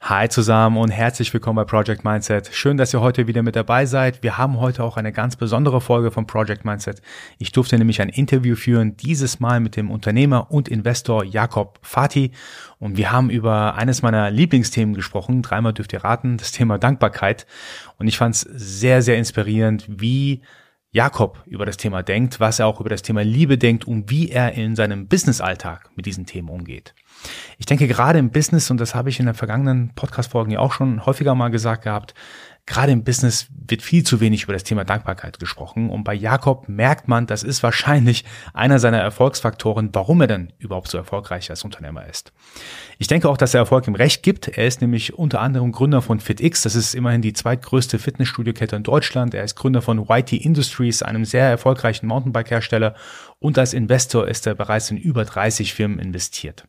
Hi zusammen und herzlich willkommen bei Project Mindset. Schön, dass ihr heute wieder mit dabei seid. Wir haben heute auch eine ganz besondere Folge von Project Mindset. Ich durfte nämlich ein Interview führen, dieses Mal mit dem Unternehmer und Investor Jakob Fati. Und wir haben über eines meiner Lieblingsthemen gesprochen. Dreimal dürft ihr raten, das Thema Dankbarkeit. Und ich fand es sehr, sehr inspirierend, wie Jakob über das Thema denkt, was er auch über das Thema Liebe denkt und wie er in seinem Businessalltag mit diesen Themen umgeht. Ich denke gerade im Business, und das habe ich in den vergangenen Podcast-Folgen ja auch schon häufiger mal gesagt gehabt, gerade im Business wird viel zu wenig über das Thema Dankbarkeit gesprochen. Und bei Jakob merkt man, das ist wahrscheinlich einer seiner Erfolgsfaktoren, warum er denn überhaupt so erfolgreich als Unternehmer ist. Ich denke auch, dass er Erfolg im Recht gibt. Er ist nämlich unter anderem Gründer von FitX. Das ist immerhin die zweitgrößte Fitnessstudio-Kette in Deutschland. Er ist Gründer von YT Industries, einem sehr erfolgreichen Mountainbike-Hersteller. Und als Investor ist er bereits in über 30 Firmen investiert.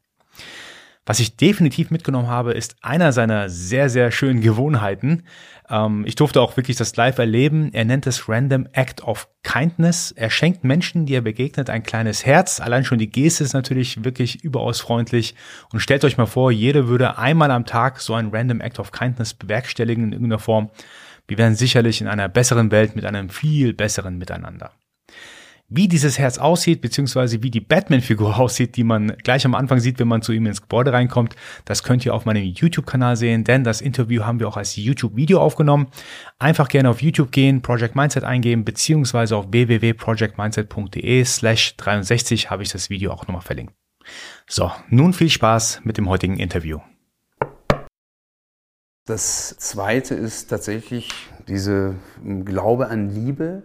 Was ich definitiv mitgenommen habe, ist einer seiner sehr, sehr schönen Gewohnheiten. Ähm, ich durfte auch wirklich das live erleben. Er nennt es Random Act of Kindness. Er schenkt Menschen, die er begegnet, ein kleines Herz. Allein schon die Geste ist natürlich wirklich überaus freundlich. Und stellt euch mal vor, jeder würde einmal am Tag so ein Random Act of Kindness bewerkstelligen in irgendeiner Form. Wir wären sicherlich in einer besseren Welt mit einem viel besseren Miteinander. Wie dieses Herz aussieht, beziehungsweise wie die Batman-Figur aussieht, die man gleich am Anfang sieht, wenn man zu ihm ins Gebäude reinkommt, das könnt ihr auf meinem YouTube-Kanal sehen, denn das Interview haben wir auch als YouTube-Video aufgenommen. Einfach gerne auf YouTube gehen, Project Mindset eingeben, beziehungsweise auf www.projectmindset.de slash 63 habe ich das Video auch nochmal verlinkt. So, nun viel Spaß mit dem heutigen Interview. Das zweite ist tatsächlich diese Glaube an Liebe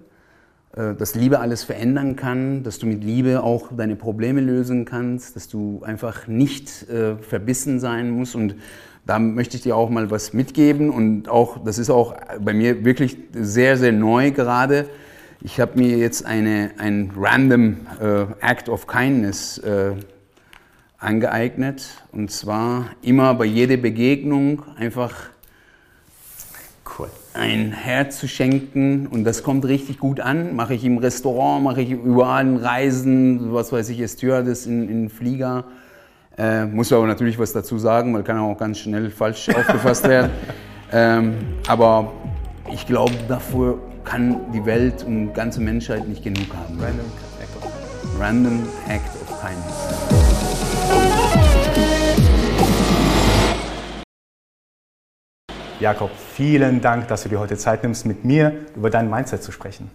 dass Liebe alles verändern kann, dass du mit Liebe auch deine Probleme lösen kannst, dass du einfach nicht äh, verbissen sein musst. Und da möchte ich dir auch mal was mitgeben. Und auch, das ist auch bei mir wirklich sehr, sehr neu gerade. Ich habe mir jetzt eine, ein random äh, Act of Kindness äh, angeeignet. Und zwar immer bei jeder Begegnung einfach ein Herz zu schenken und das kommt richtig gut an. Mache ich im Restaurant, mache ich überall in Reisen, was weiß ich, Stewardess in, in Flieger. Äh, muss aber natürlich was dazu sagen, weil kann auch ganz schnell falsch aufgefasst werden. Ähm, aber ich glaube, dafür kann die Welt und die ganze Menschheit nicht genug haben. Random Act of Kindness. Random Act of Kindness. Jakob, vielen Dank, dass du dir heute Zeit nimmst, mit mir über dein Mindset zu sprechen.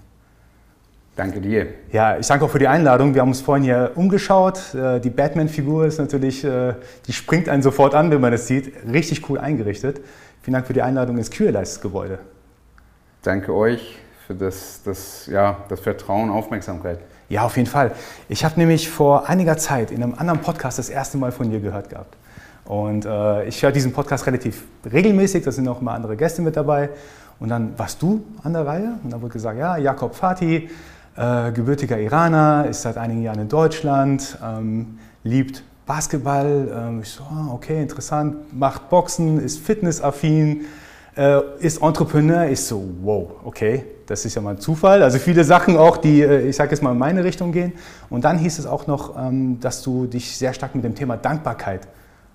Danke dir. Ja, ich danke auch für die Einladung. Wir haben uns vorhin hier umgeschaut. Äh, die Batman-Figur ist natürlich, äh, die springt einen sofort an, wenn man das sieht. Richtig cool eingerichtet. Vielen Dank für die Einladung ins Kühlleist-Gebäude. Danke euch für das, das, ja, das Vertrauen, Aufmerksamkeit. Ja, auf jeden Fall. Ich habe nämlich vor einiger Zeit in einem anderen Podcast das erste Mal von dir gehört gehabt. Und äh, ich höre diesen Podcast relativ regelmäßig, da sind auch immer andere Gäste mit dabei. Und dann warst du an der Reihe und dann wurde gesagt, ja, Jakob Fatih, äh, gebürtiger Iraner, ist seit einigen Jahren in Deutschland, ähm, liebt Basketball. Ähm, ich so, ah, okay, interessant, macht Boxen, ist fitnessaffin, äh, ist Entrepreneur. Ich so, wow, okay, das ist ja mal ein Zufall. Also viele Sachen auch, die, äh, ich sage jetzt mal, in meine Richtung gehen. Und dann hieß es auch noch, ähm, dass du dich sehr stark mit dem Thema Dankbarkeit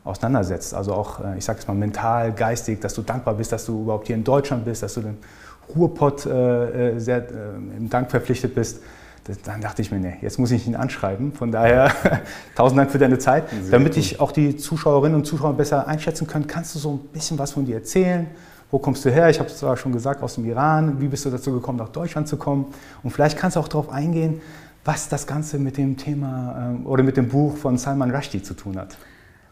auseinandersetzt. Also auch, äh, ich sage es mal, mental, geistig, dass du dankbar bist, dass du überhaupt hier in Deutschland bist, dass du dem Ruhrpott äh, äh sehr äh, im Dank verpflichtet bist. Das, dann dachte ich mir, nee, jetzt muss ich ihn anschreiben. Von daher, tausend Dank für deine Zeit. Sehr Damit ich auch die Zuschauerinnen und Zuschauer besser einschätzen können, kannst du so ein bisschen was von dir erzählen? Wo kommst du her? Ich habe es zwar schon gesagt, aus dem Iran. Wie bist du dazu gekommen, nach Deutschland zu kommen? Und vielleicht kannst du auch darauf eingehen, was das Ganze mit dem Thema äh, oder mit dem Buch von Salman Rushdie zu tun hat.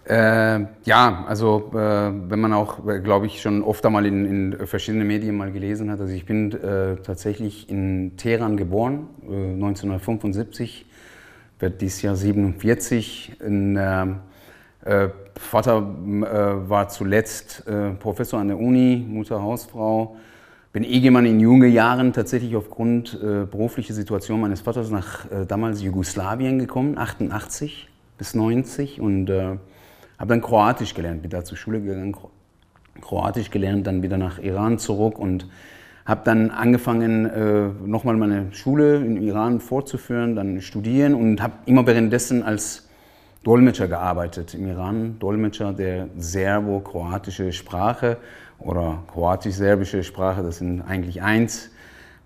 Äh, ja, also äh, wenn man auch, äh, glaube ich, schon oft einmal in, in verschiedenen Medien mal gelesen hat. Also ich bin äh, tatsächlich in Teheran geboren, 1975, äh, werde dieses Jahr 47. In, ähm, äh, Vater war zuletzt Professor an der Uni, Mutter Hausfrau. Bin Ehemann in jungen Jahren tatsächlich aufgrund beruflicher Situation meines Vaters nach damals Jugoslawien gekommen, 88 bis 90 und habe dann Kroatisch gelernt, bin da zur Schule gegangen, Kroatisch gelernt, dann wieder nach Iran zurück und habe dann angefangen, äh, nochmal meine Schule in Iran fortzuführen, dann studieren und habe immer währenddessen als Dolmetscher gearbeitet im Iran, Dolmetscher der serbo-kroatische Sprache oder kroatisch-serbische Sprache, das sind eigentlich eins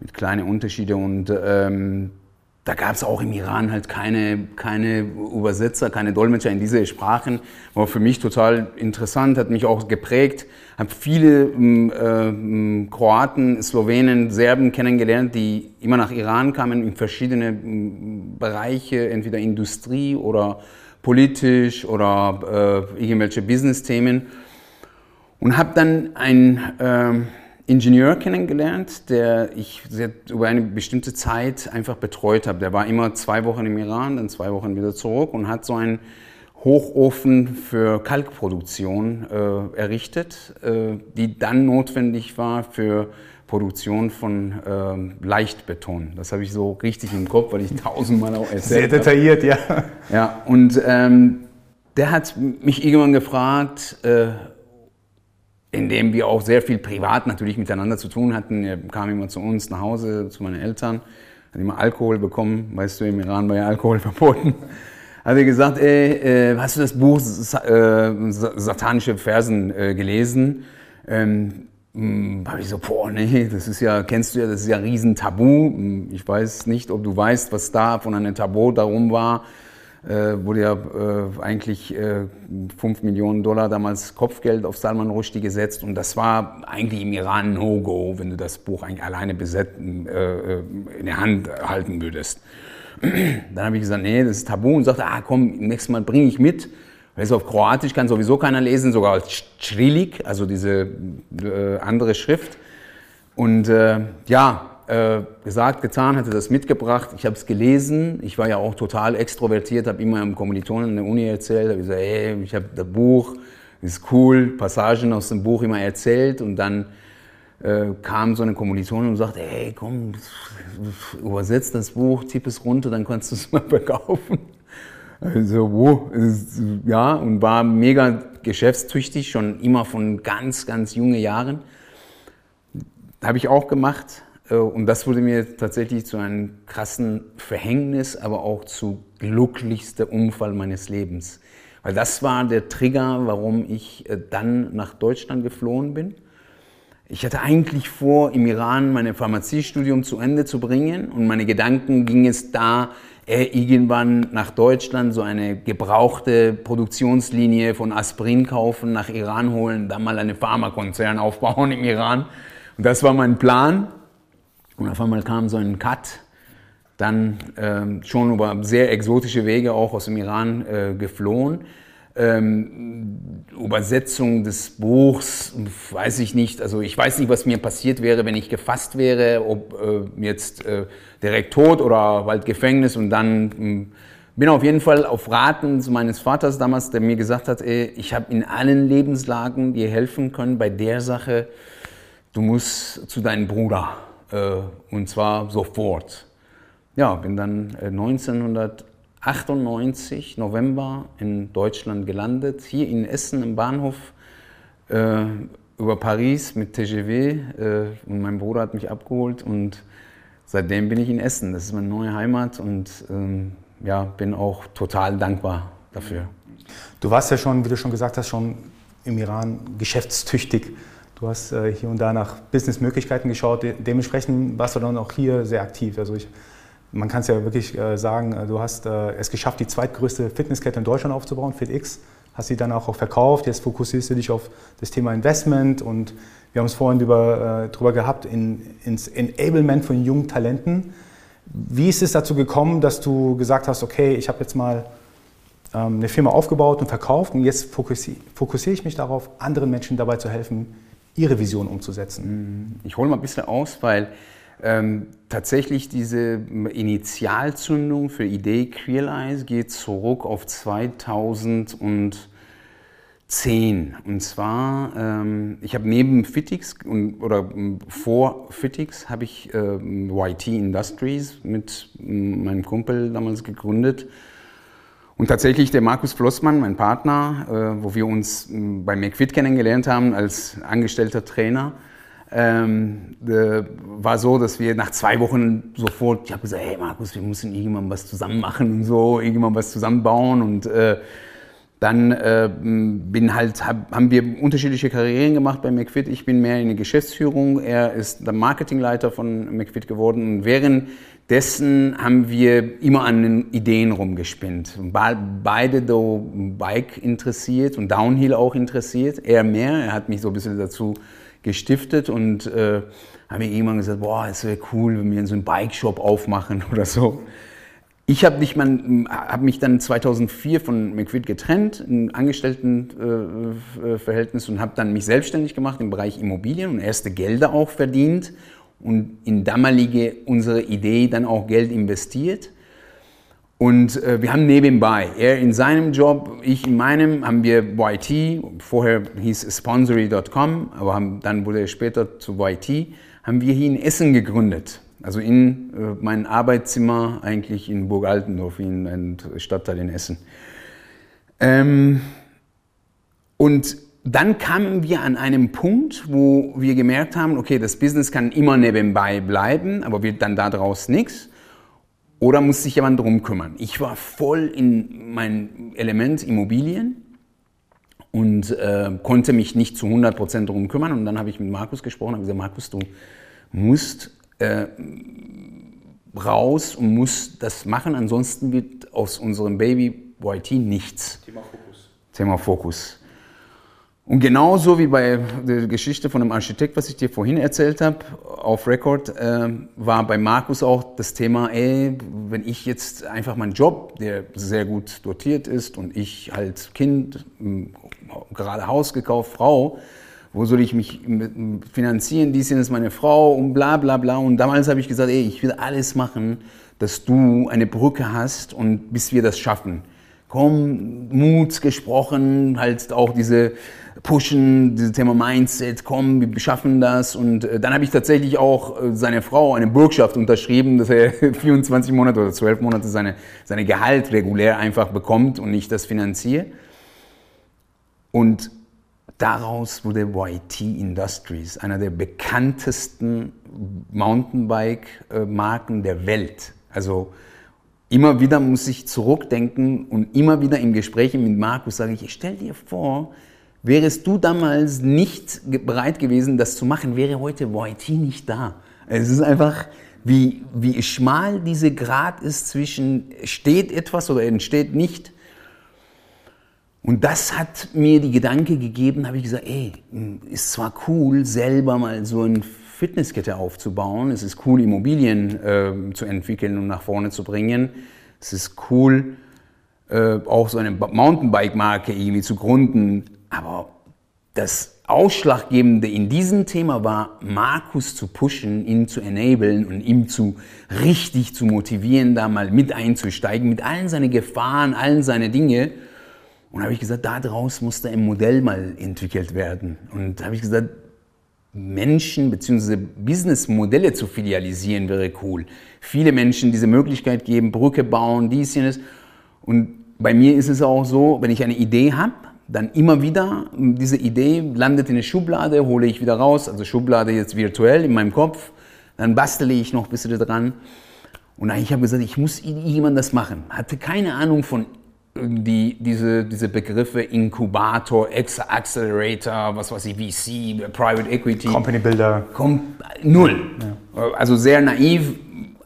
mit kleinen Unterschieden und ähm, da gab es auch im Iran halt keine, keine Übersetzer, keine Dolmetscher in diese Sprachen. War für mich total interessant, hat mich auch geprägt. Habe viele äh, Kroaten, Slowenen, Serben kennengelernt, die immer nach Iran kamen in verschiedene Bereiche, entweder Industrie oder politisch oder äh, irgendwelche Business-Themen. Und habe dann ein... Äh, Ingenieur kennengelernt, der ich über eine bestimmte Zeit einfach betreut habe. Der war immer zwei Wochen im Iran, dann zwei Wochen wieder zurück und hat so einen Hochofen für Kalkproduktion äh, errichtet, äh, die dann notwendig war für Produktion von äh, Leichtbeton. Das habe ich so richtig im Kopf, weil ich tausendmal auch erzählt Sehr detailliert, habe. ja. Ja, und ähm, der hat mich irgendwann gefragt, äh, in dem wir auch sehr viel privat natürlich miteinander zu tun hatten. Er kam immer zu uns nach Hause, zu meinen Eltern, hat immer Alkohol bekommen. Weißt du, im Iran war ja Alkohol verboten. Hat er gesagt, ey, äh, hast du das Buch äh, Satanische Versen äh, gelesen? Ähm, hm, habe ich so, boah, nee, das ist ja, kennst du ja, das ist ja ein Riesentabu. Hm, ich weiß nicht, ob du weißt, was da von einem Tabu darum war äh, wurde ja äh, eigentlich äh, 5 Millionen Dollar damals Kopfgeld auf Salman Rushdie gesetzt und das war eigentlich im Iran No-Go, wenn du das Buch eigentlich alleine besetzen, äh, äh, in der Hand halten würdest. Dann habe ich gesagt, nee, das ist Tabu und sagte, ah komm, nächstes Mal bringe ich mit. Weil es auf Kroatisch kann sowieso keiner lesen, sogar als Črilik, also diese äh, andere Schrift. Und ja, äh, gesagt, getan, hatte das mitgebracht. Ich habe es gelesen. Ich war ja auch total extrovertiert, habe immer einem Kommilitonen in der Uni erzählt. Habe gesagt, hey, ich habe das Buch, ist cool, Passagen aus dem Buch immer erzählt. Und dann äh, kam so eine Kommilitonin und sagte, hey, komm, übersetzt das Buch, tipp es runter, dann kannst du es mal verkaufen. Also, wo? Ja, und war mega geschäftstüchtig, schon immer von ganz, ganz jungen Jahren. Habe ich auch gemacht und das wurde mir tatsächlich zu einem krassen Verhängnis, aber auch zu glücklichster Unfall meines Lebens. Weil das war der Trigger, warum ich äh, dann nach Deutschland geflohen bin. Ich hatte eigentlich vor, im Iran mein Pharmaziestudium zu Ende zu bringen und meine Gedanken ging es da, äh, irgendwann nach Deutschland so eine gebrauchte Produktionslinie von Aspirin kaufen, nach Iran holen, dann mal eine Pharmakonzern aufbauen im Iran. Und das war mein Plan. Und auf einmal kam so ein Cut, dann ähm, schon über sehr exotische Wege auch aus dem Iran äh, geflohen. Ähm, Übersetzung des Buchs, weiß ich nicht. Also ich weiß nicht, was mir passiert wäre, wenn ich gefasst wäre, ob äh, jetzt äh, direkt tot oder bald Gefängnis und dann hm, bin auf jeden Fall auf Raten meines Vaters damals, der mir gesagt hat, ey, ich habe in allen Lebenslagen dir helfen können bei der Sache, du musst zu deinem Bruder und zwar sofort. Ja, bin dann 1998, äh, November, in Deutschland gelandet, hier in Essen im Bahnhof, äh, über Paris mit TGV äh, und mein Bruder hat mich abgeholt und seitdem bin ich in Essen. Das ist meine neue Heimat und ähm, ja, bin auch total dankbar dafür. Du warst ja schon, wie du schon gesagt hast, schon im Iran geschäftstüchtig Du hast äh, hier und da nach Businessmöglichkeiten geschaut. De dementsprechend warst du dann auch hier sehr aktiv. Also ich, man kann es ja wirklich äh, sagen, äh, du hast äh, es geschafft, die zweitgrößte Fitnesskette in Deutschland aufzubauen, FitX. Hast sie dann auch, auch verkauft. Jetzt fokussierst du dich auf das Thema Investment und wir haben es vorhin über, äh, drüber gehabt, in, ins Enablement von jungen Talenten. Wie ist es dazu gekommen, dass du gesagt hast, okay, ich habe jetzt mal ähm, eine Firma aufgebaut und verkauft und jetzt fokussiere fokussier ich mich darauf, anderen Menschen dabei zu helfen, Ihre Vision umzusetzen? Ich hole mal ein bisschen aus, weil ähm, tatsächlich diese Initialzündung für Idee Queerlize geht zurück auf 2010. Und zwar, ähm, ich habe neben Fitix und, oder vor Fitix habe ich äh, YT Industries mit meinem Kumpel damals gegründet und tatsächlich der Markus Flossmann, mein Partner, äh, wo wir uns bei McFit kennengelernt haben als angestellter Trainer, ähm, äh, war so, dass wir nach zwei Wochen sofort, ich habe gesagt, hey Markus, wir müssen irgendwann was zusammen machen und so, irgendwann was zusammenbauen. Und äh, dann äh, bin halt, hab, haben wir unterschiedliche Karrieren gemacht bei McFit. Ich bin mehr in der Geschäftsführung, er ist der Marketingleiter von McFit geworden. Und währenddessen haben wir immer an den Ideen rumgespinnt. Beide so Bike interessiert und Downhill auch interessiert, er mehr. Er hat mich so ein bisschen dazu gestiftet und äh, haben wir irgendwann gesagt, boah, es wäre cool, wenn wir so einen Bike-Shop aufmachen oder so. Ich habe hab mich dann 2004 von McQuid getrennt, ein Angestelltenverhältnis äh, und habe dann mich selbstständig gemacht im Bereich Immobilien und erste Gelder auch verdient und in damalige unsere Idee dann auch Geld investiert. Und äh, wir haben nebenbei, er in seinem Job, ich in meinem, haben wir YT, vorher hieß Sponsory.com, aber haben, dann wurde er später zu YT, haben wir hier in Essen gegründet. Also in äh, mein Arbeitszimmer eigentlich in Burg Altendorf, in einem Stadtteil in Essen. Ähm, und dann kamen wir an einem Punkt, wo wir gemerkt haben, okay, das Business kann immer nebenbei bleiben, aber wird dann daraus nichts. Oder muss sich jemand drum kümmern? Ich war voll in mein Element Immobilien und äh, konnte mich nicht zu 100% drum kümmern. Und dann habe ich mit Markus gesprochen und gesagt, Markus, du musst äh, raus und muss das machen, ansonsten wird aus unserem Baby YT nichts. Thema Fokus. Thema Fokus. Und genauso wie bei der Geschichte von dem Architekt, was ich dir vorhin erzählt habe, auf Record, äh, war bei Markus auch das Thema, ey, wenn ich jetzt einfach meinen Job, der sehr gut dotiert ist und ich halt Kind, gerade Haus gekauft, Frau, wo soll ich mich finanzieren, dies ist meine Frau und bla bla bla. Und damals habe ich gesagt, ey, ich will alles machen, dass du eine Brücke hast und bis wir das schaffen. Komm, Mut gesprochen, halt auch diese Pushen, dieses Thema Mindset, komm, wir schaffen das. Und äh, dann habe ich tatsächlich auch äh, seine Frau eine Bürgschaft unterschrieben, dass er 24 Monate oder 12 Monate seine, seine Gehalt regulär einfach bekommt und ich das finanziere. Und Daraus wurde YT Industries, einer der bekanntesten Mountainbike-Marken der Welt. Also immer wieder muss ich zurückdenken und immer wieder im Gespräch mit Markus sage ich, stell dir vor, wärest du damals nicht bereit gewesen, das zu machen, wäre heute YT nicht da. Es ist einfach, wie, wie schmal diese Grad ist zwischen steht etwas oder entsteht nicht. Und das hat mir die Gedanke gegeben, habe ich gesagt, ey, ist zwar cool, selber mal so eine Fitnesskette aufzubauen, es ist cool, Immobilien äh, zu entwickeln und nach vorne zu bringen, es ist cool, äh, auch so eine Mountainbike-Marke irgendwie zu gründen, aber das Ausschlaggebende in diesem Thema war, Markus zu pushen, ihn zu enablen und ihm zu richtig zu motivieren, da mal mit einzusteigen, mit allen seinen Gefahren, allen seine Dinge. Und habe ich gesagt, daraus musste ein Modell mal entwickelt werden. Und habe ich gesagt, Menschen bzw. Businessmodelle zu filialisieren wäre cool. Viele Menschen diese Möglichkeit geben, Brücke bauen, dies, jenes. Und bei mir ist es auch so, wenn ich eine Idee habe, dann immer wieder diese Idee landet in eine Schublade, hole ich wieder raus, also Schublade jetzt virtuell in meinem Kopf, dann bastele ich noch ein bisschen dran. Und ich habe gesagt, ich muss jemand das machen. Hatte keine Ahnung von die, diese, diese Begriffe Inkubator, Accelerator, was weiß ich, VC, Private Equity. Company Builder. Kom null. Ja. Also sehr naiv.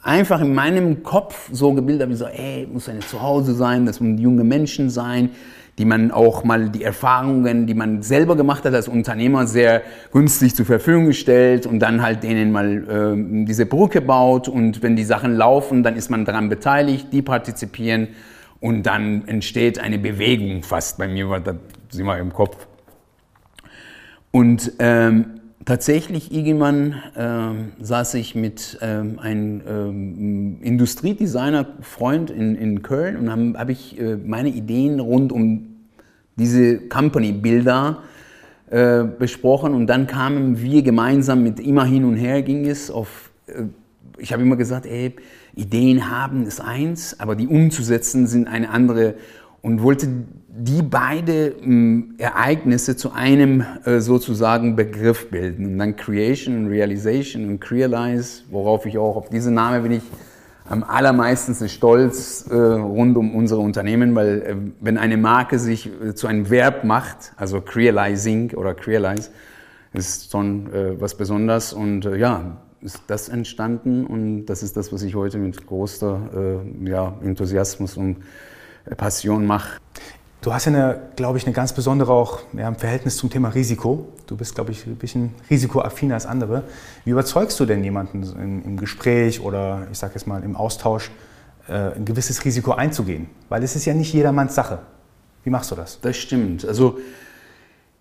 Einfach in meinem Kopf so gebildet, wie so, ey, muss eine Zuhause sein, das müssen junge Menschen sein, die man auch mal die Erfahrungen, die man selber gemacht hat als Unternehmer, sehr günstig zur Verfügung stellt und dann halt denen mal äh, diese Brücke baut und wenn die Sachen laufen, dann ist man daran beteiligt, die partizipieren und dann entsteht eine Bewegung fast. Bei mir war das immer im Kopf. Und ähm, tatsächlich irgendwann ähm, saß ich mit ähm, einem ähm, Industriedesigner-Freund in, in Köln und habe hab ich äh, meine Ideen rund um diese Company-Bilder äh, besprochen und dann kamen wir gemeinsam mit immer hin und her ging es auf, äh, ich habe immer gesagt, ey, Ideen haben ist eins, aber die umzusetzen sind eine andere. und wollte die beide ähm, Ereignisse zu einem äh, sozusagen Begriff bilden. Und dann Creation und Realization und Crealize, worauf ich auch, auf diesen Namen bin ich am allermeisten stolz äh, rund um unsere Unternehmen, weil äh, wenn eine Marke sich äh, zu einem Verb macht, also Crealizing oder Crealize, ist schon äh, was Besonderes und äh, ja, ist das entstanden und das ist das, was ich heute mit großer ja, Enthusiasmus und Passion mache. Du hast ja, eine, glaube ich, eine ganz besondere auch ja, im Verhältnis zum Thema Risiko. Du bist, glaube ich, ein bisschen risikoaffiner als andere. Wie überzeugst du denn jemanden in, im Gespräch oder ich sage jetzt mal im Austausch, äh, ein gewisses Risiko einzugehen? Weil es ist ja nicht jedermanns Sache. Wie machst du das? Das stimmt. Also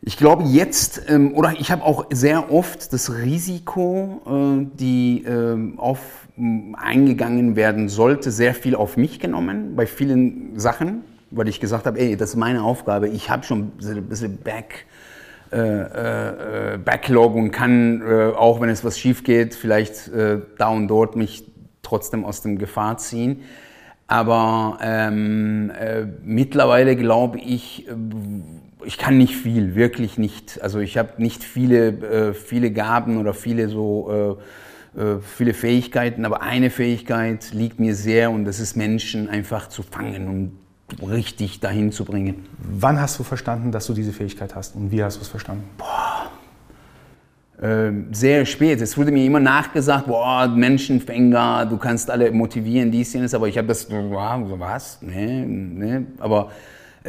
ich glaube jetzt, ähm, oder ich habe auch sehr oft das Risiko, äh, die äh, auf eingegangen werden sollte, sehr viel auf mich genommen bei vielen Sachen weil ich gesagt habe, ey, das ist meine Aufgabe. Ich habe schon ein bisschen Back, äh, äh, Backlog und kann, äh, auch wenn es was schief geht, vielleicht äh, da und dort mich trotzdem aus dem Gefahr ziehen. Aber ähm, äh, mittlerweile glaube ich, äh, ich kann nicht viel, wirklich nicht. Also ich habe nicht viele, viele Gaben oder viele so viele Fähigkeiten, aber eine Fähigkeit liegt mir sehr und das ist Menschen einfach zu fangen und richtig dahin zu bringen. Wann hast du verstanden, dass du diese Fähigkeit hast und wie hast du es verstanden? Boah. Ähm, sehr spät. Es wurde mir immer nachgesagt, boah, Menschenfänger, du kannst alle motivieren, dies, jenes, aber ich habe das, wow, was? Nee, nee. Aber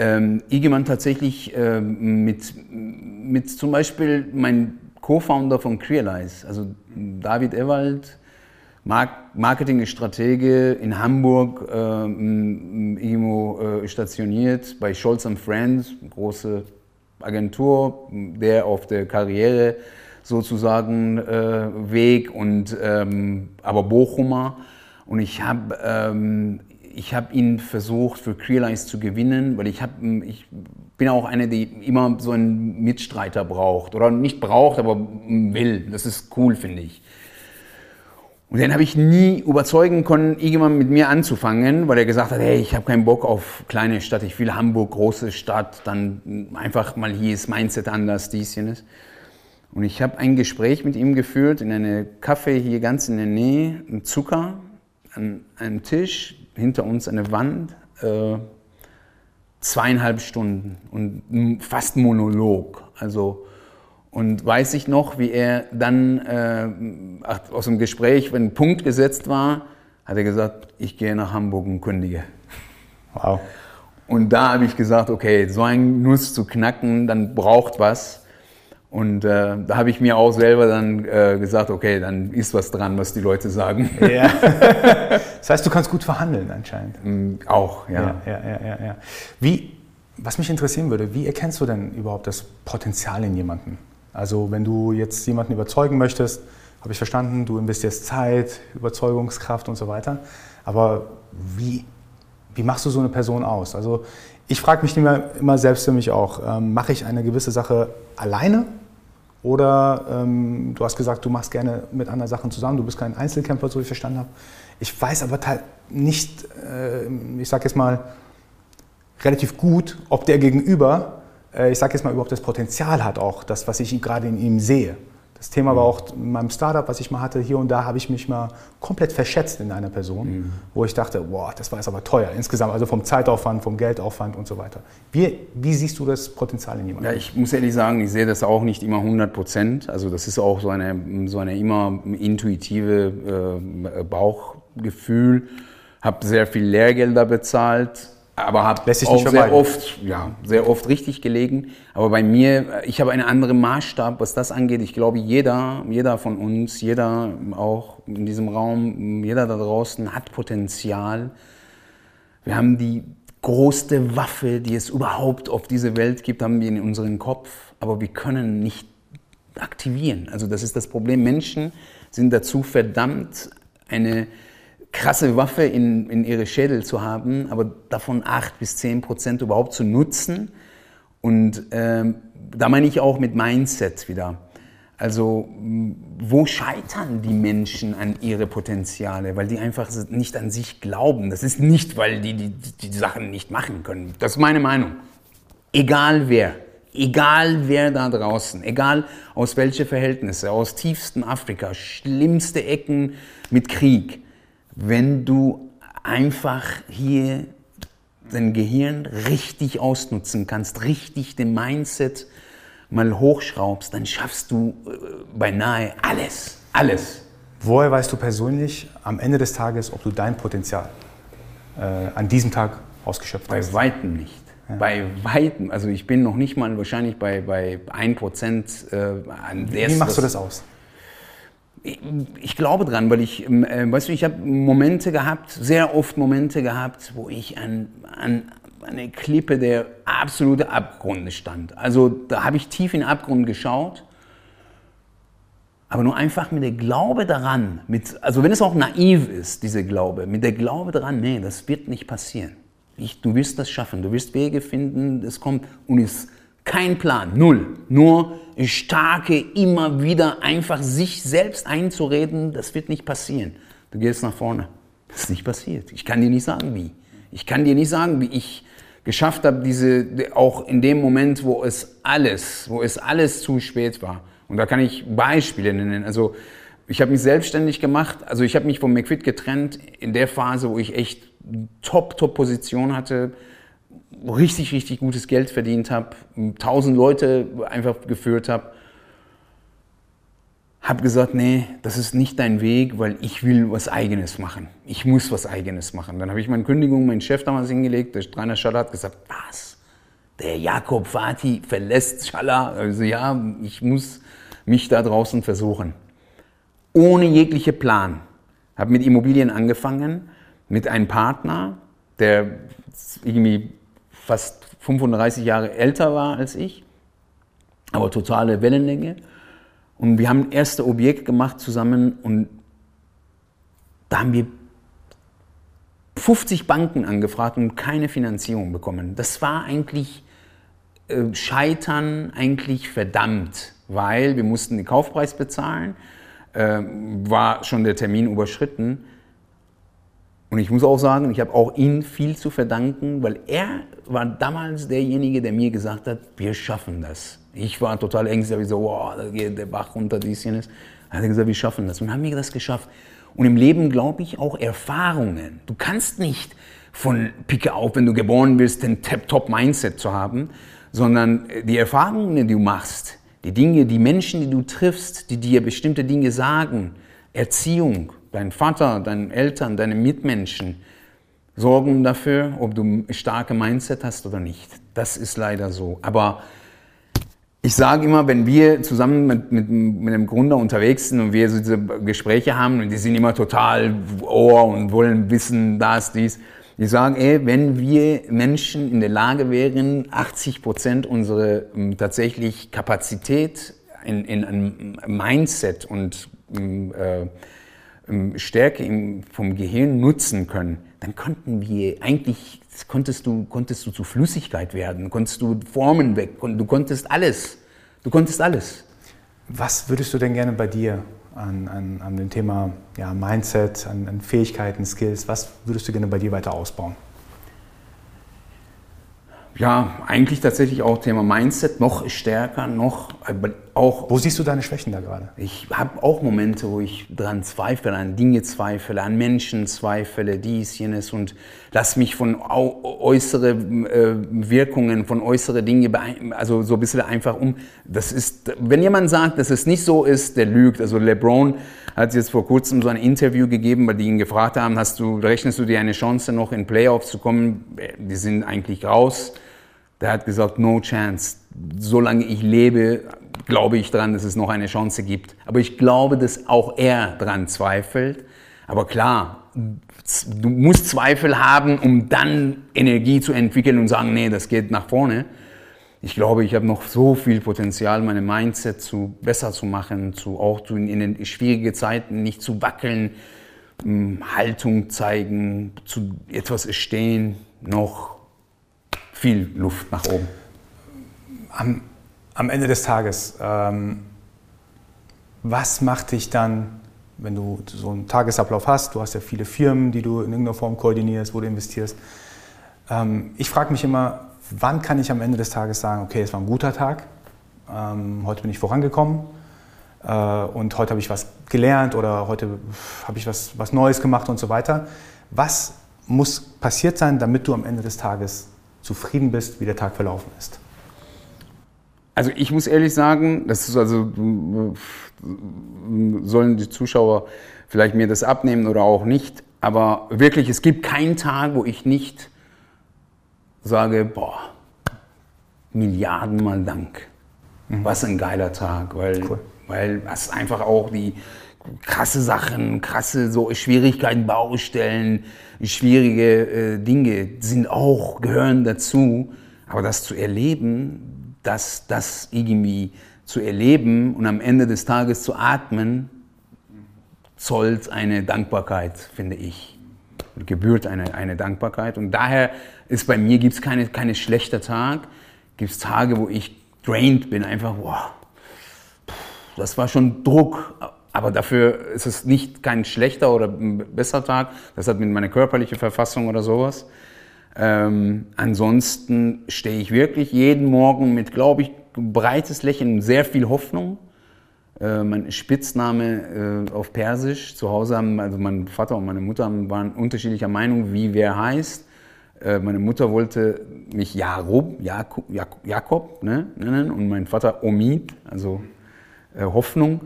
ähm, Igemann tatsächlich ähm, mit, mit zum Beispiel mein Co-Founder von Crealize, also David Ewald, Marketingstratege in Hamburg, äh, irgendwo äh, stationiert bei Scholz Friends, große Agentur, der auf der Karriere sozusagen äh, Weg und ähm, aber Bochumer. Und ich habe ähm, ich habe ihn versucht für Crealize zu gewinnen, weil ich habe ich bin auch einer, der immer so einen Mitstreiter braucht oder nicht braucht, aber will. Das ist cool, finde ich. Und den habe ich nie überzeugen können, irgendwann mit mir anzufangen, weil er gesagt hat, hey, ich habe keinen Bock auf kleine Stadt, ich will Hamburg, große Stadt, dann einfach mal hier ist Mindset anders, dies, jenes. Und ich habe ein Gespräch mit ihm geführt in einem Café hier ganz in der Nähe, ein Zucker, an einem Tisch, hinter uns eine Wand, äh, zweieinhalb Stunden und fast Monolog. Also und weiß ich noch, wie er dann äh, aus dem Gespräch, wenn ein Punkt gesetzt war, hat er gesagt, ich gehe nach Hamburg und kündige. Wow. Und da habe ich gesagt, okay, so ein Nuss zu knacken, dann braucht was. Und äh, da habe ich mir auch selber dann äh, gesagt, okay, dann ist was dran, was die Leute sagen. Ja. das heißt, du kannst gut verhandeln anscheinend. Mm, auch, ja. Ja, ja, ja, ja. Wie, was mich interessieren würde, wie erkennst du denn überhaupt das Potenzial in jemandem? Also wenn du jetzt jemanden überzeugen möchtest, habe ich verstanden, du investierst Zeit, Überzeugungskraft und so weiter. Aber wie, wie machst du so eine Person aus? Also ich frage mich immer, immer selbst für mich auch, ähm, mache ich eine gewisse Sache alleine? Oder ähm, du hast gesagt, du machst gerne mit anderen Sachen zusammen, du bist kein Einzelkämpfer, so wie ich verstanden habe. Ich weiß aber nicht, äh, ich sage jetzt mal, relativ gut, ob der Gegenüber äh, ich sage jetzt mal, überhaupt das Potenzial hat, auch das, was ich gerade in ihm sehe. Das Thema war mhm. auch in meinem Startup, was ich mal hatte, hier und da habe ich mich mal komplett verschätzt in einer Person, mhm. wo ich dachte, boah, das war jetzt aber teuer insgesamt, also vom Zeitaufwand, vom Geldaufwand und so weiter. Wie, wie siehst du das Potenzial in jemandem? Ja, ich muss ehrlich sagen, ich sehe das auch nicht immer 100 Prozent. Also das ist auch so eine, so eine immer intuitive äh, Bauchgefühl. Habe sehr viel Lehrgelder bezahlt, aber habe auch sehr oft, ja, sehr oft richtig gelegen. Aber bei mir, ich habe einen anderen Maßstab, was das angeht. Ich glaube, jeder, jeder von uns, jeder auch in diesem Raum, jeder da draußen hat Potenzial. Wir haben die größte Waffe, die es überhaupt auf dieser Welt gibt, haben wir in unserem Kopf. Aber wir können nicht aktivieren. Also das ist das Problem. Menschen sind dazu verdammt, eine krasse Waffe in, in ihre Schädel zu haben, aber davon acht bis zehn Prozent überhaupt zu nutzen. Und ähm, da meine ich auch mit Mindset wieder. Also wo scheitern die Menschen an ihre Potenziale? Weil die einfach nicht an sich glauben. Das ist nicht, weil die die, die Sachen nicht machen können. Das ist meine Meinung. Egal wer, egal wer da draußen, egal aus welche Verhältnisse, aus tiefstem Afrika, schlimmste Ecken mit Krieg, wenn du einfach hier dein Gehirn richtig ausnutzen kannst, richtig den Mindset mal hochschraubst, dann schaffst du äh, beinahe alles. Alles. Woher weißt du persönlich am Ende des Tages, ob du dein Potenzial äh, an diesem Tag ausgeschöpft bei hast? Bei Weitem nicht. Ja. Bei Weitem. Also ich bin noch nicht mal wahrscheinlich bei, bei 1% äh, an der Wie machst du das aus? Ich, glaube dran, weil ich, ähm, äh, weißt du, ich habe Momente gehabt, sehr oft Momente gehabt, wo ich an, an, eine Klippe der absolute Abgrund stand. Also da habe ich tief in den Abgrund geschaut, aber nur einfach mit der Glaube daran, mit, also wenn es auch naiv ist, diese Glaube, mit der Glaube daran, nee, das wird nicht passieren. Ich, du wirst das schaffen, du wirst Wege finden, es kommt und es kein Plan, null. Nur starke, immer wieder einfach sich selbst einzureden, das wird nicht passieren. Du gehst nach vorne. Das ist nicht passiert. Ich kann dir nicht sagen, wie. Ich kann dir nicht sagen, wie ich geschafft habe, diese, auch in dem Moment, wo es alles, wo es alles zu spät war. Und da kann ich Beispiele nennen. Also ich habe mich selbstständig gemacht. Also ich habe mich von McFit getrennt in der Phase, wo ich echt top, top Position hatte, richtig, richtig gutes Geld verdient habe, tausend Leute einfach geführt habe habe gesagt, nee, das ist nicht dein Weg, weil ich will was Eigenes machen. Ich muss was Eigenes machen. Dann habe ich meine Kündigung, meinen Chef damals hingelegt. Der Rainer Schaller hat gesagt, was? Der Jakob Fati verlässt Schaller. Also ja, ich muss mich da draußen versuchen. Ohne jegliche Plan. Habe mit Immobilien angefangen, mit einem Partner, der irgendwie fast 35 Jahre älter war als ich, aber totale Wellenlänge. Und wir haben ein erstes Objekt gemacht zusammen und da haben wir 50 Banken angefragt und keine Finanzierung bekommen. Das war eigentlich äh, Scheitern eigentlich verdammt, weil wir mussten den Kaufpreis bezahlen, äh, war schon der Termin überschritten. Und ich muss auch sagen, ich habe auch ihn viel zu verdanken, weil er war damals derjenige, der mir gesagt hat, wir schaffen das. Ich war total ängstlich, ich so, wow, da geht der Bach runter, dies, jenes. Er hat gesagt, wir schaffen das. Und haben wir das geschafft. Und im Leben glaube ich auch Erfahrungen. Du kannst nicht von Picke auf, wenn du geboren bist, den Top-Mindset zu haben, sondern die Erfahrungen, die du machst, die Dinge, die Menschen, die du triffst, die dir bestimmte Dinge sagen, Erziehung, dein Vater, deine Eltern, deine Mitmenschen, sorgen dafür, ob du starke Mindset hast oder nicht. Das ist leider so. Aber ich sage immer, wenn wir zusammen mit, mit, mit einem Gründer unterwegs sind und wir so diese Gespräche haben und die sind immer total ohr und wollen wissen, das, dies. Ich sage, ey, wenn wir Menschen in der Lage wären, 80 Prozent unserer um, tatsächlich Kapazität in, in einem Mindset und um, äh, Stärke im, vom Gehirn nutzen können, dann konnten wir eigentlich, konntest du, konntest du zu Flüssigkeit werden, konntest du Formen weg, du konntest alles. Du konntest alles. Was würdest du denn gerne bei dir an, an, an dem Thema ja, Mindset, an, an Fähigkeiten, Skills, was würdest du gerne bei dir weiter ausbauen? Ja, eigentlich tatsächlich auch Thema Mindset noch stärker, noch auch. Wo siehst du deine Schwächen da gerade? Ich habe auch Momente, wo ich dran zweifle, an Dinge zweifle, an Menschen zweifle, dies, jenes und lass mich von äußere äh, Wirkungen, von äußere Dinge, also so ein bisschen einfach um. Das ist, wenn jemand sagt, dass es nicht so ist, der lügt. Also LeBron hat jetzt vor kurzem so ein Interview gegeben, bei die ihn gefragt haben, hast du, rechnest du dir eine Chance noch in Playoffs zu kommen? Die sind eigentlich raus. Der hat gesagt, no chance. Solange ich lebe, glaube ich dran, dass es noch eine Chance gibt. Aber ich glaube, dass auch er dran zweifelt. Aber klar, du musst Zweifel haben, um dann Energie zu entwickeln und sagen, nee, das geht nach vorne. Ich glaube, ich habe noch so viel Potenzial, meine Mindset zu besser zu machen, zu auch in den schwierigen Zeiten nicht zu wackeln, Haltung zeigen, zu etwas stehen, noch viel Luft nach oben. Am, am Ende des Tages, ähm, was macht dich dann, wenn du so einen Tagesablauf hast, du hast ja viele Firmen, die du in irgendeiner Form koordinierst, wo du investierst. Ähm, ich frage mich immer, wann kann ich am Ende des Tages sagen, okay, es war ein guter Tag, ähm, heute bin ich vorangekommen äh, und heute habe ich was gelernt oder heute habe ich was, was Neues gemacht und so weiter. Was muss passiert sein, damit du am Ende des Tages zufrieden bist, wie der Tag verlaufen ist? Also ich muss ehrlich sagen, das ist also sollen die Zuschauer vielleicht mir das abnehmen oder auch nicht, aber wirklich, es gibt keinen Tag, wo ich nicht sage, boah, Milliarden mal Dank. Mhm. Was ein geiler Tag, weil, cool. weil das einfach auch die krasse Sachen, krasse so Schwierigkeiten, Baustellen, schwierige äh, Dinge sind auch, gehören dazu. Aber das zu erleben, das, das irgendwie zu erleben und am Ende des Tages zu atmen, zollt eine Dankbarkeit, finde ich. Gebührt eine, eine Dankbarkeit. Und daher ist bei mir, gibt es keine, keine schlechter Tag. Gibt es Tage, wo ich drained bin, einfach, wow, das war schon Druck. Aber dafür ist es nicht kein schlechter oder besser Tag. Das hat mit meiner körperlichen Verfassung oder sowas. Ähm, ansonsten stehe ich wirklich jeden Morgen mit, glaube ich, breites Lächeln, sehr viel Hoffnung. Äh, mein Spitzname äh, auf Persisch. Zu Hause haben, also mein Vater und meine Mutter waren unterschiedlicher Meinung, wie wer heißt. Äh, meine Mutter wollte mich Jakob, Jakob, Jakob ne, nennen und mein Vater Omid, also äh, Hoffnung.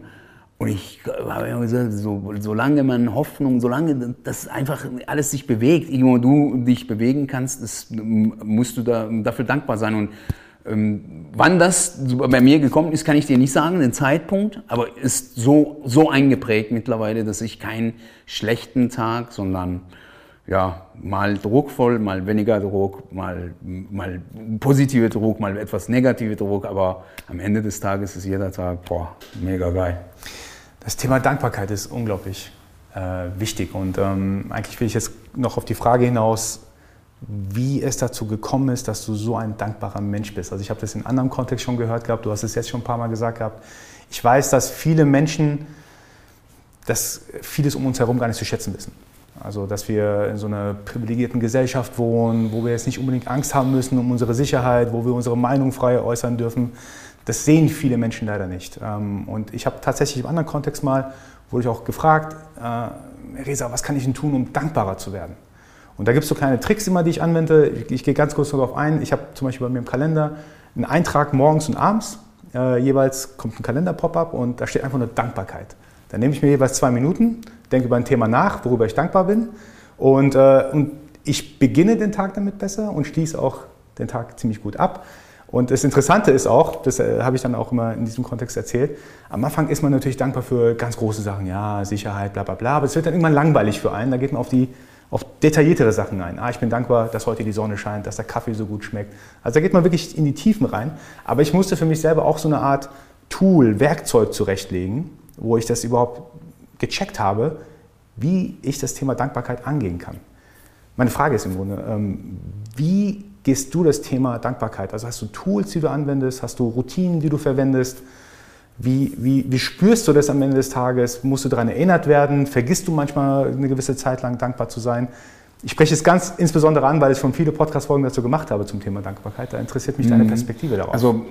Und ich habe immer gesagt, so, solange man Hoffnung, solange das einfach alles sich bewegt, irgendwo du dich bewegen kannst, das, musst du da, dafür dankbar sein. Und ähm, wann das bei mir gekommen ist, kann ich dir nicht sagen, den Zeitpunkt, aber ist so, so eingeprägt mittlerweile, dass ich keinen schlechten Tag, sondern ja, mal druckvoll, mal weniger Druck, mal, mal positive Druck, mal etwas negative Druck, aber am Ende des Tages ist jeder Tag, boah, mega geil. Das Thema Dankbarkeit ist unglaublich äh, wichtig und ähm, eigentlich will ich jetzt noch auf die Frage hinaus, wie es dazu gekommen ist, dass du so ein dankbarer Mensch bist. Also ich habe das in anderem Kontext schon gehört gehabt, du hast es jetzt schon ein paar Mal gesagt gehabt. Ich weiß, dass viele Menschen dass vieles um uns herum gar nicht zu schätzen wissen. Also, dass wir in so einer privilegierten Gesellschaft wohnen, wo wir jetzt nicht unbedingt Angst haben müssen um unsere Sicherheit, wo wir unsere Meinung frei äußern dürfen. Das sehen viele Menschen leider nicht. Ähm, und ich habe tatsächlich im anderen Kontext mal, wurde ich auch gefragt, äh, Resa, was kann ich denn tun, um dankbarer zu werden? Und da gibt es so kleine Tricks immer, die ich anwende. Ich, ich gehe ganz kurz darauf ein. Ich habe zum Beispiel bei mir im Kalender einen Eintrag morgens und abends. Äh, jeweils kommt ein Kalender-Pop-up und da steht einfach nur Dankbarkeit. Dann nehme ich mir jeweils zwei Minuten, denke über ein Thema nach, worüber ich dankbar bin. Und, äh, und ich beginne den Tag damit besser und schließe auch den Tag ziemlich gut ab. Und das Interessante ist auch, das äh, habe ich dann auch immer in diesem Kontext erzählt, am Anfang ist man natürlich dankbar für ganz große Sachen, ja, Sicherheit, bla bla bla, aber es wird dann irgendwann langweilig für einen, da geht man auf die auf detailliertere Sachen ein. Ah, ich bin dankbar, dass heute die Sonne scheint, dass der Kaffee so gut schmeckt. Also da geht man wirklich in die Tiefen rein. Aber ich musste für mich selber auch so eine Art Tool, Werkzeug zurechtlegen, wo ich das überhaupt gecheckt habe, wie ich das Thema Dankbarkeit angehen kann. Meine Frage ist im Grunde, ähm, wie gehst du das Thema Dankbarkeit? Also hast du Tools, die du anwendest? Hast du Routinen, die du verwendest? Wie, wie, wie spürst du das am Ende des Tages? Musst du daran erinnert werden? Vergisst du manchmal eine gewisse Zeit lang dankbar zu sein? Ich spreche es ganz insbesondere an, weil ich schon viele Podcast-Folgen dazu gemacht habe zum Thema Dankbarkeit. Da interessiert mich deine mhm. Perspektive darauf. Also,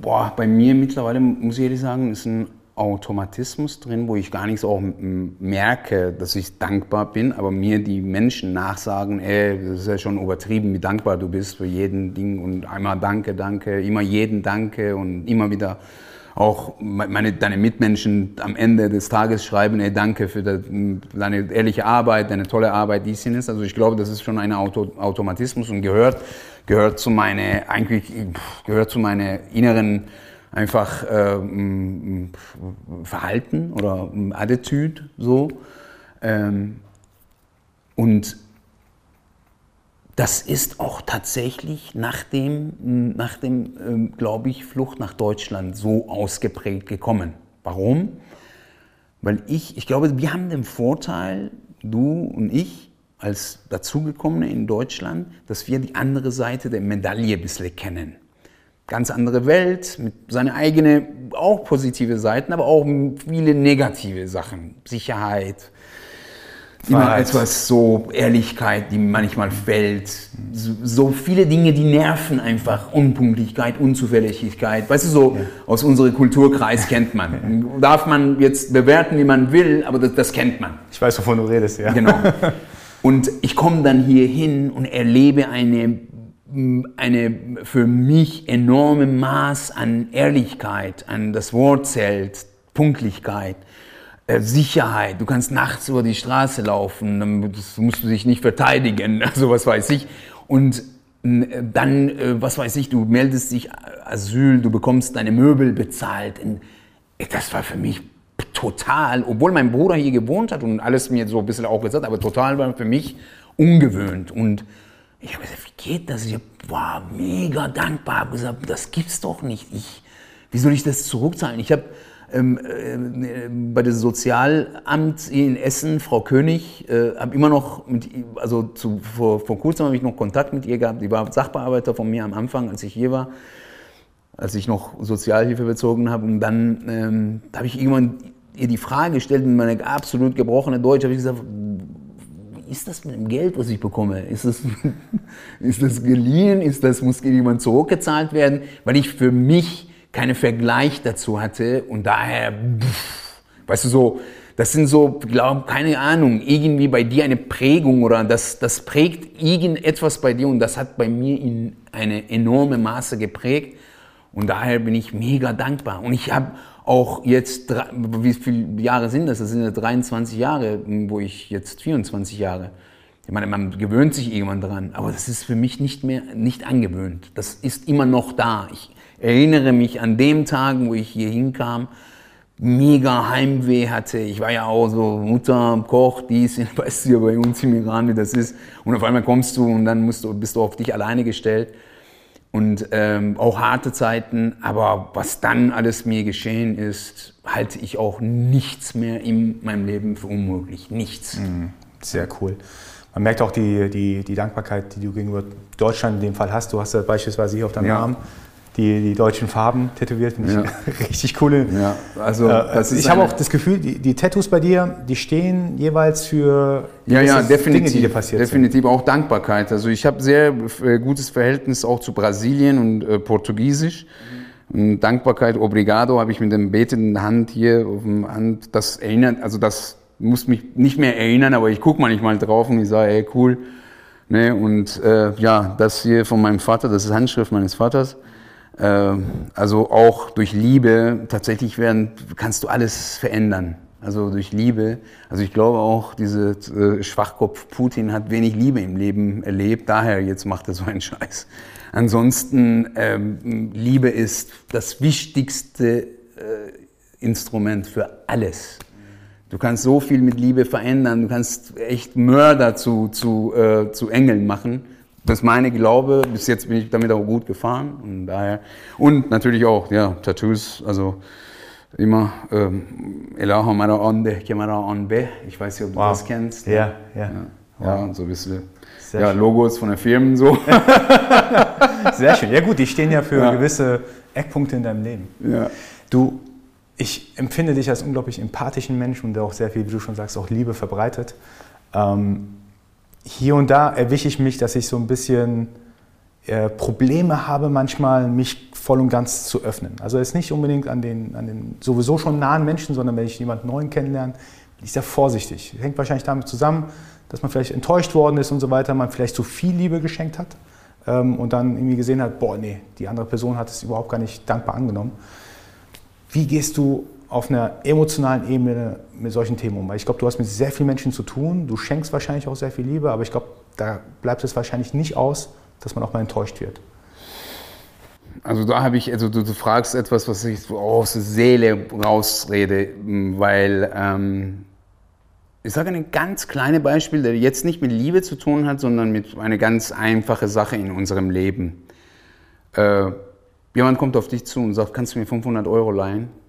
boah, bei mir mittlerweile, muss ich ehrlich sagen, ist ein Automatismus drin, wo ich gar nicht so auch merke, dass ich dankbar bin, aber mir die Menschen nachsagen, ey, das ist ja schon übertrieben, wie dankbar du bist für jeden Ding und einmal Danke, Danke, immer jeden Danke und immer wieder auch meine, deine Mitmenschen am Ende des Tages schreiben, ey, danke für deine ehrliche Arbeit, deine tolle Arbeit, die sind es. Also ich glaube, das ist schon ein Auto, Automatismus und gehört, gehört zu meine, eigentlich gehört zu meiner inneren einfach äh, Verhalten oder Attitüde so. Ähm, und das ist auch tatsächlich nach dem, nach dem ähm, glaube ich, Flucht nach Deutschland so ausgeprägt gekommen. Warum? Weil ich, ich glaube, wir haben den Vorteil, du und ich, als Dazugekommene in Deutschland, dass wir die andere Seite der Medaille ein bisschen kennen. Ganz andere Welt, mit seine eigene, auch positive Seiten, aber auch viele negative Sachen. Sicherheit, immer etwas so Ehrlichkeit, die manchmal fällt. So, so, viele Dinge, die nerven einfach. Unpünktlichkeit, Unzuverlässigkeit. Weißt du, so ja. aus unserem Kulturkreis kennt man. Darf man jetzt bewerten, wie man will, aber das, das kennt man. Ich weiß, wovon du redest, ja. Genau. Und ich komme dann hier hin und erlebe eine, eine für mich enorme Maß an Ehrlichkeit, an das Wort zählt, Punktlichkeit. Äh, Sicherheit. Du kannst nachts über die Straße laufen, dann musst du dich nicht verteidigen, also was weiß ich. Und äh, dann, äh, was weiß ich, du meldest dich Asyl, du bekommst deine Möbel bezahlt. Das war für mich total, obwohl mein Bruder hier gewohnt hat und alles mir so ein bisschen auch gesagt, aber total war für mich ungewöhnt. Und ich habe gesagt, wie geht das? Ich war mega dankbar, habe gesagt, das gibt's doch nicht. Ich, wie soll ich das zurückzahlen? Ich habe ähm, äh, bei dem Sozialamt in Essen, Frau König, äh, habe immer noch, mit, also zu, vor, vor kurzem habe ich noch Kontakt mit ihr gehabt. Die war Sachbearbeiter von mir am Anfang, als ich hier war, als ich noch Sozialhilfe bezogen habe. Und dann ähm, habe ich irgendwann ihr die Frage gestellt, in meine absolut gebrochene Deutsch, habe ich gesagt, ist das mit dem Geld, was ich bekomme? Ist das, ist das geliehen? Ist das, muss jemand zurückgezahlt werden? Weil ich für mich keinen Vergleich dazu hatte und daher, pff, weißt du, so, das sind so, glaube keine Ahnung, irgendwie bei dir eine Prägung oder das, das prägt irgendetwas bei dir und das hat bei mir in eine enorme Maße geprägt und daher bin ich mega dankbar und ich habe auch jetzt, wie viele Jahre sind das? Das sind ja 23 Jahre, wo ich jetzt 24 Jahre. Ich meine, man gewöhnt sich irgendwann dran, aber das ist für mich nicht mehr, nicht angewöhnt. Das ist immer noch da. Ich, erinnere mich an dem Tag, wo ich hier hinkam, mega Heimweh hatte. Ich war ja auch so Mutter, Koch, dies, weißt du ja bei uns im Iran, wie das ist. Und auf einmal kommst du und dann musst du, bist du auf dich alleine gestellt. Und ähm, auch harte Zeiten, aber was dann alles mir geschehen ist, halte ich auch nichts mehr in meinem Leben für unmöglich. Nichts. Mhm. Sehr cool. Man merkt auch die, die, die Dankbarkeit, die du gegenüber Deutschland in dem Fall hast. Du hast ja beispielsweise hier auf deinem ja. Arm die, die deutschen Farben tätowiert. Finde ja. ich richtig coole. Ja, also äh, ich habe auch das Gefühl, die, die, Tattoos bei dir, die stehen jeweils für ja, ja, definitiv, Dinge, die dir passiert Definitiv sind. auch Dankbarkeit. Also ich habe sehr äh, gutes Verhältnis auch zu Brasilien und äh, Portugiesisch. Mhm. Dankbarkeit, Obrigado, habe ich mit dem betenden Hand hier auf dem Hand. Das erinnert, also das muss mich nicht mehr erinnern, aber ich gucke manchmal drauf und ich sage, ey, cool. Ne, und äh, ja, das hier von meinem Vater, das ist Handschrift meines Vaters. Ähm, also auch durch Liebe tatsächlich werden, kannst du alles verändern. Also durch Liebe. Also ich glaube auch, diese äh, Schwachkopf Putin hat wenig Liebe im Leben erlebt, daher jetzt macht er so einen Scheiß. Ansonsten, ähm, Liebe ist das wichtigste äh, Instrument für alles. Du kannst so viel mit Liebe verändern, du kannst echt Mörder zu, zu, äh, zu Engeln machen. Das ist meine Glaube. Bis jetzt bin ich damit auch gut gefahren. Und daher. Und natürlich auch, ja, Tattoos. Also immer ähm, Elaha Mara Kemara. Ich weiß nicht, ob du wow. das kennst. Ja, ja. Ja, wow. so ein bisschen. ja, Logos von den Firmen so. Sehr schön. Ja gut, die stehen ja für ja. gewisse Eckpunkte in deinem Leben. Ja. Du, ich empfinde dich als unglaublich empathischen Menschen, der auch sehr viel, wie du schon sagst, auch Liebe verbreitet. Ähm, hier und da erwische ich mich, dass ich so ein bisschen äh, Probleme habe, manchmal mich voll und ganz zu öffnen. Also jetzt nicht unbedingt an den, an den sowieso schon nahen Menschen, sondern wenn ich jemanden neuen kennenlerne, bin ich sehr vorsichtig. Hängt wahrscheinlich damit zusammen, dass man vielleicht enttäuscht worden ist und so weiter, man vielleicht zu viel Liebe geschenkt hat ähm, und dann irgendwie gesehen hat, boah, nee, die andere Person hat es überhaupt gar nicht dankbar angenommen. Wie gehst du auf einer emotionalen Ebene mit solchen Themen um? Weil ich glaube, du hast mit sehr vielen Menschen zu tun, du schenkst wahrscheinlich auch sehr viel Liebe, aber ich glaube, da bleibt es wahrscheinlich nicht aus, dass man auch mal enttäuscht wird. Also da habe ich, also du, du, fragst etwas, was ich so aus der Seele rausrede, weil ähm, ich sage ein ganz kleines Beispiel, der jetzt nicht mit Liebe zu tun hat, sondern mit einer ganz einfachen Sache in unserem Leben. Äh, jemand kommt auf dich zu und sagt, kannst du mir 500 Euro leihen?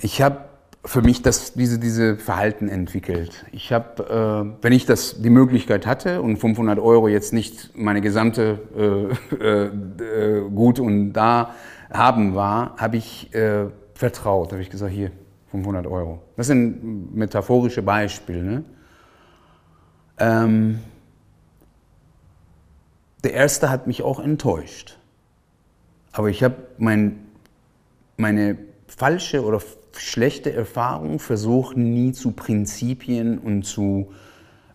Ich habe für mich das, diese, diese Verhalten entwickelt. Ich habe, äh, wenn ich das die Möglichkeit hatte und 500 Euro jetzt nicht meine gesamte äh, äh, äh, Gut und da haben war, habe ich äh, vertraut. Habe ich gesagt, hier 500 Euro. Das sind metaphorische Beispiele. Ne? Ähm, der erste hat mich auch enttäuscht. Aber ich habe mein, meine falsche oder schlechte Erfahrung versucht nie zu Prinzipien und zu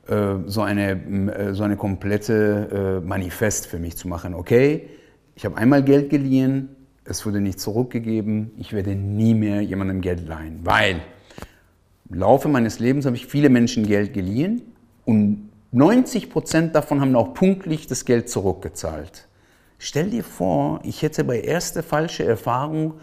äh, so, eine, äh, so eine komplette äh, Manifest für mich zu machen. Okay, ich habe einmal Geld geliehen, es wurde nicht zurückgegeben, ich werde nie mehr jemandem Geld leihen, weil im Laufe meines Lebens habe ich viele Menschen Geld geliehen und 90 Prozent davon haben auch punktlich das Geld zurückgezahlt. Stell dir vor, ich hätte bei erster falsche Erfahrung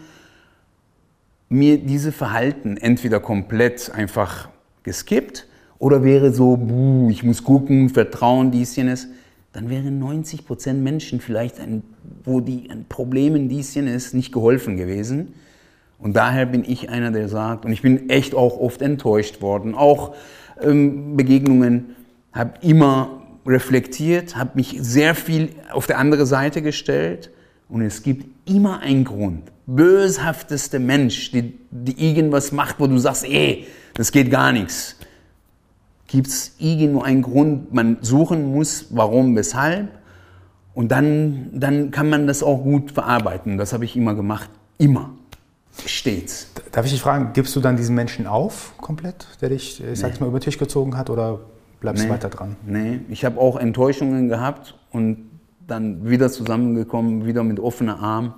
mir diese Verhalten entweder komplett einfach geskippt oder wäre so, buh, ich muss gucken, Vertrauen, dies, jenes, dann wären 90 Prozent Menschen vielleicht, ein, wo die ein Problem in dies, jenes nicht geholfen gewesen. Und daher bin ich einer, der sagt, und ich bin echt auch oft enttäuscht worden, auch ähm, Begegnungen, habe immer reflektiert, habe mich sehr viel auf der andere Seite gestellt und es gibt immer einen Grund. Böshafteste Mensch, die, die irgendwas macht, wo du sagst, ey, das geht gar nichts. Gibt es irgendwo einen Grund, man suchen muss, warum, weshalb. Und dann, dann kann man das auch gut verarbeiten. Das habe ich immer gemacht. Immer. Stets. Darf ich dich fragen, gibst du dann diesen Menschen auf komplett, der dich, ich sag nee. mal, über den Tisch gezogen hat oder bleibst nee. du weiter dran? Nee, ich habe auch Enttäuschungen gehabt und dann wieder zusammengekommen, wieder mit offener Arm.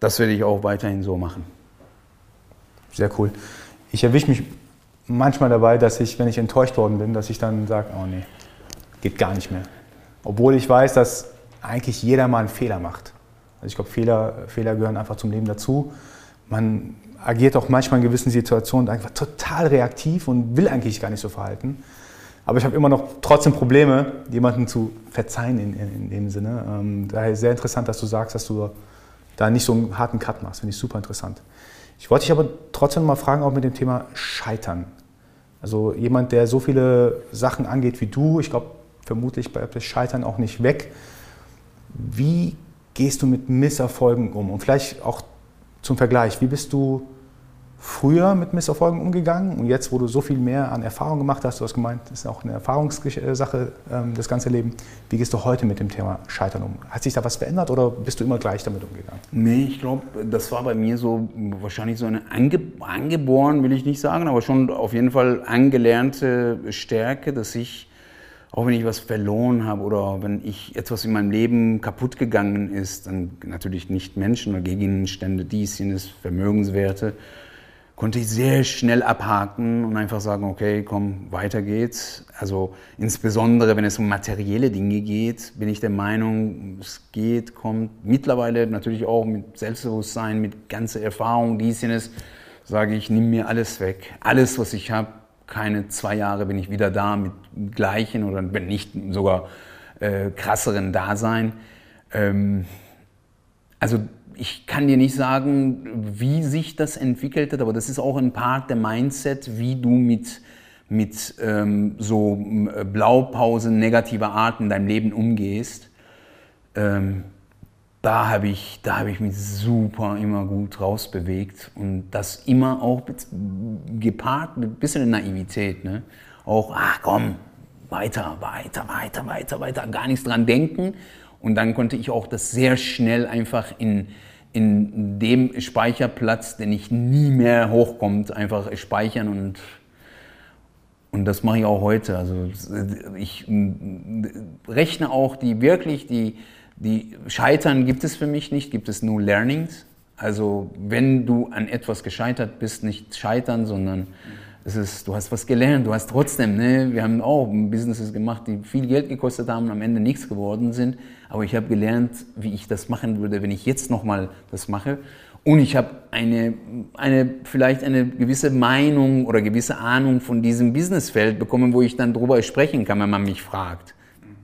Das werde ich auch weiterhin so machen. Sehr cool. Ich erwische mich manchmal dabei, dass ich, wenn ich enttäuscht worden bin, dass ich dann sage, oh nee, geht gar nicht mehr. Obwohl ich weiß, dass eigentlich jeder mal einen Fehler macht. Also ich glaube, Fehler, Fehler gehören einfach zum Leben dazu. Man agiert auch manchmal in gewissen Situationen einfach total reaktiv und will eigentlich gar nicht so verhalten. Aber ich habe immer noch trotzdem Probleme, jemanden zu verzeihen in, in, in dem Sinne. Ähm, daher sehr interessant, dass du sagst, dass du da nicht so einen harten Cut machst. Finde ich super interessant. Ich wollte dich aber trotzdem mal fragen, auch mit dem Thema Scheitern. Also jemand, der so viele Sachen angeht wie du, ich glaube, vermutlich bleibt das Scheitern auch nicht weg. Wie gehst du mit Misserfolgen um? Und vielleicht auch zum Vergleich, wie bist du früher mit Misserfolgen umgegangen und jetzt, wo du so viel mehr an Erfahrung gemacht hast, du hast gemeint, das ist auch eine Erfahrungssache, ähm, das ganze Leben. Wie gehst du heute mit dem Thema Scheitern um? Hat sich da was verändert oder bist du immer gleich damit umgegangen? Nee, ich glaube, das war bei mir so wahrscheinlich so eine ange angeboren, will ich nicht sagen, aber schon auf jeden Fall angelernte Stärke, dass ich auch wenn ich was verloren habe oder wenn ich etwas in meinem Leben kaputt gegangen ist, dann natürlich nicht Menschen oder Gegenstände, dies, jenes, Vermögenswerte, konnte ich sehr schnell abhaken und einfach sagen, okay, komm, weiter geht's. Also insbesondere, wenn es um materielle Dinge geht, bin ich der Meinung, es geht, kommt. Mittlerweile natürlich auch mit Selbstbewusstsein, mit ganzer Erfahrung, dies, jenes, sage ich, nimm mir alles weg. Alles, was ich habe, keine zwei Jahre bin ich wieder da mit gleichen oder wenn nicht sogar äh, krasseren Dasein. Ähm, also ich kann dir nicht sagen, wie sich das entwickelt hat, aber das ist auch ein Part der Mindset, wie du mit, mit ähm, so äh, Blaupausen negativer Art in deinem Leben umgehst. Ähm, da habe ich, hab ich mich super immer gut rausbewegt und das immer auch gepaart mit ein bisschen Naivität. Ne? Auch, ach komm, weiter, weiter, weiter, weiter, weiter, gar nichts dran denken. Und dann konnte ich auch das sehr schnell einfach in, in dem Speicherplatz, den ich nie mehr hochkommt, einfach speichern und und das mache ich auch heute. Also ich rechne auch die wirklich die die Scheitern gibt es für mich nicht, gibt es nur Learnings. Also wenn du an etwas gescheitert bist, nicht scheitern, sondern es ist, du hast was gelernt, du hast trotzdem, ne, wir haben auch Businesses gemacht, die viel Geld gekostet haben und am Ende nichts geworden sind. Aber ich habe gelernt, wie ich das machen würde, wenn ich jetzt nochmal das mache. Und ich habe eine, eine, vielleicht eine gewisse Meinung oder gewisse Ahnung von diesem Businessfeld bekommen, wo ich dann darüber sprechen kann, wenn man mich fragt.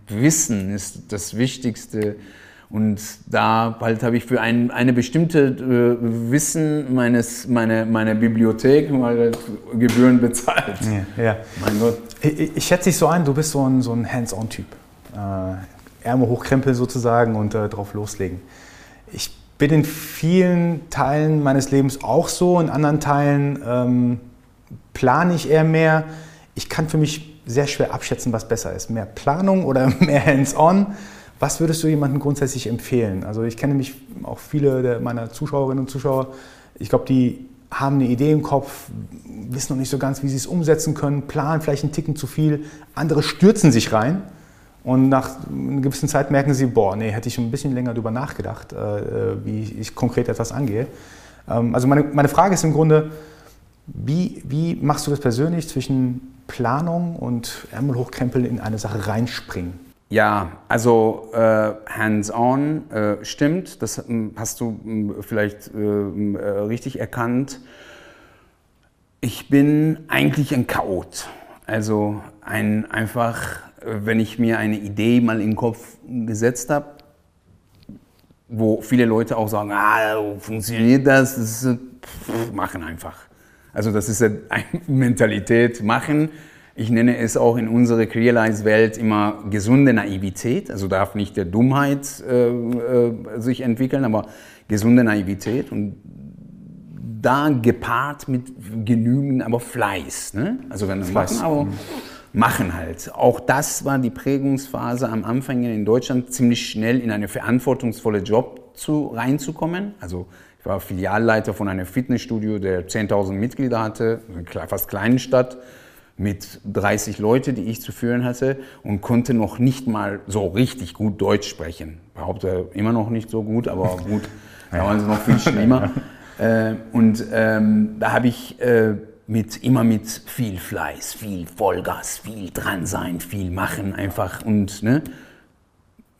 Wissen ist das Wichtigste. Und da halt habe ich für ein, eine bestimmte äh, Wissen meines, meine, meine Bibliothek mal Gebühren bezahlt. Ja, ja. Mein Gott. Ich, ich, schätze dich so ein, du bist so ein, so ein Hands-on-Typ. Äh, Ärmel hochkrempeln sozusagen und äh, drauf loslegen. Ich bin in vielen Teilen meines Lebens auch so, in anderen Teilen ähm, plane ich eher mehr. Ich kann für mich sehr schwer abschätzen, was besser ist. Mehr Planung oder mehr Hands-on. Was würdest du jemandem grundsätzlich empfehlen? Also ich kenne nämlich auch viele meiner Zuschauerinnen und Zuschauer. Ich glaube, die haben eine Idee im Kopf, wissen noch nicht so ganz, wie sie es umsetzen können, planen vielleicht einen Ticken zu viel. Andere stürzen sich rein und nach einer gewissen Zeit merken sie, boah, nee, hätte ich ein bisschen länger darüber nachgedacht, äh, wie ich konkret etwas angehe. Ähm, also meine, meine Frage ist im Grunde, wie, wie machst du das persönlich zwischen Planung und Ärmel hochkrempeln in eine Sache reinspringen? Ja, also äh, hands-on äh, stimmt, das hm, hast du hm, vielleicht äh, hm, äh, richtig erkannt. Ich bin eigentlich ein Chaot. Also ein einfach, wenn ich mir eine Idee mal in den Kopf gesetzt habe, wo viele Leute auch sagen, ah, funktioniert das? Das ist, pff, machen einfach. Also das ist eine Mentalität, machen ich nenne es auch in unserer Crealize-Welt immer gesunde Naivität. Also darf nicht der Dummheit äh, äh, sich entwickeln, aber gesunde Naivität. Und da gepaart mit genügend, aber Fleiß. Ne? Also wenn wir machen, aber machen halt. Auch das war die Prägungsphase am Anfang in Deutschland, ziemlich schnell in eine verantwortungsvolle Job zu, reinzukommen. Also ich war Filialleiter von einem Fitnessstudio, der 10.000 Mitglieder hatte, fast kleinen Stadt mit 30 Leuten, die ich zu führen hatte und konnte noch nicht mal so richtig gut Deutsch sprechen. Behaupte immer noch nicht so gut, aber gut, da waren sie noch viel schlimmer. äh, und ähm, da habe ich äh, mit, immer mit viel Fleiß, viel Vollgas, viel dran sein, viel machen einfach und ne,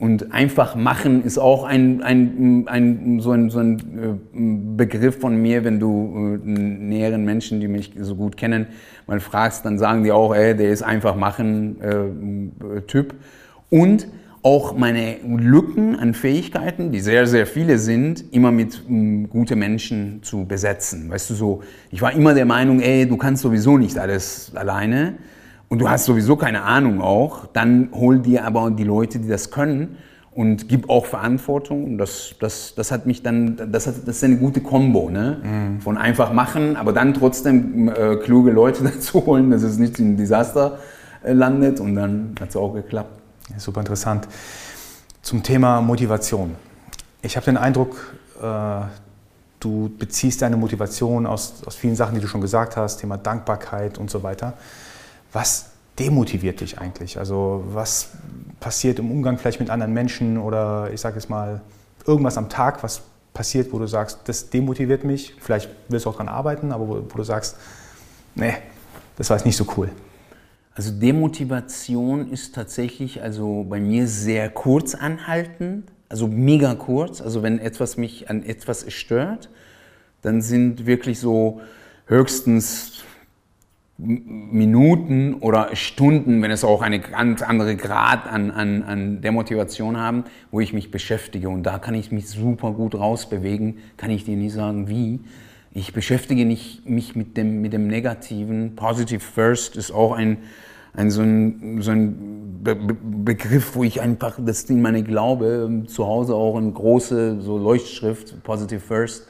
und einfach machen ist auch ein, ein, ein, so, ein, so ein äh, Begriff von mir, wenn du äh, näheren Menschen, die mich so gut kennen, mal fragst, dann sagen die auch, ey, der ist einfach machen äh, Typ. Und auch meine Lücken an Fähigkeiten, die sehr, sehr viele sind, immer mit um, gute Menschen zu besetzen. Weißt du so, ich war immer der Meinung, ey, du kannst sowieso nicht alles alleine und du hast sowieso keine Ahnung auch, dann hol dir aber die Leute, die das können und gib auch Verantwortung. Und das, das, das hat mich dann, das, hat, das ist eine gute Kombo, ne? Mhm. Von einfach machen, aber dann trotzdem äh, kluge Leute dazu holen, dass es nicht in ein Desaster äh, landet und dann hat es auch geklappt. Super interessant. Zum Thema Motivation. Ich habe den Eindruck, äh, du beziehst deine Motivation aus, aus vielen Sachen, die du schon gesagt hast, Thema Dankbarkeit und so weiter. Was demotiviert dich eigentlich? Also was passiert im Umgang vielleicht mit anderen Menschen oder ich sage jetzt mal irgendwas am Tag, was passiert, wo du sagst, das demotiviert mich, vielleicht willst du auch daran arbeiten, aber wo, wo du sagst, nee, das war jetzt nicht so cool. Also Demotivation ist tatsächlich also bei mir sehr kurz anhaltend, also mega kurz. Also wenn etwas mich an etwas stört, dann sind wirklich so höchstens Minuten oder Stunden, wenn es auch eine ganz andere Grad an, an, an der Motivation haben, wo ich mich beschäftige. Und da kann ich mich super gut rausbewegen, kann ich dir nicht sagen, wie. Ich beschäftige nicht, mich mit dem, mit dem Negativen. Positive First ist auch ein, ein, so ein, so ein Be Begriff, wo ich einfach das in meine Glaube, zu Hause auch in große so Leuchtschrift, Positive First,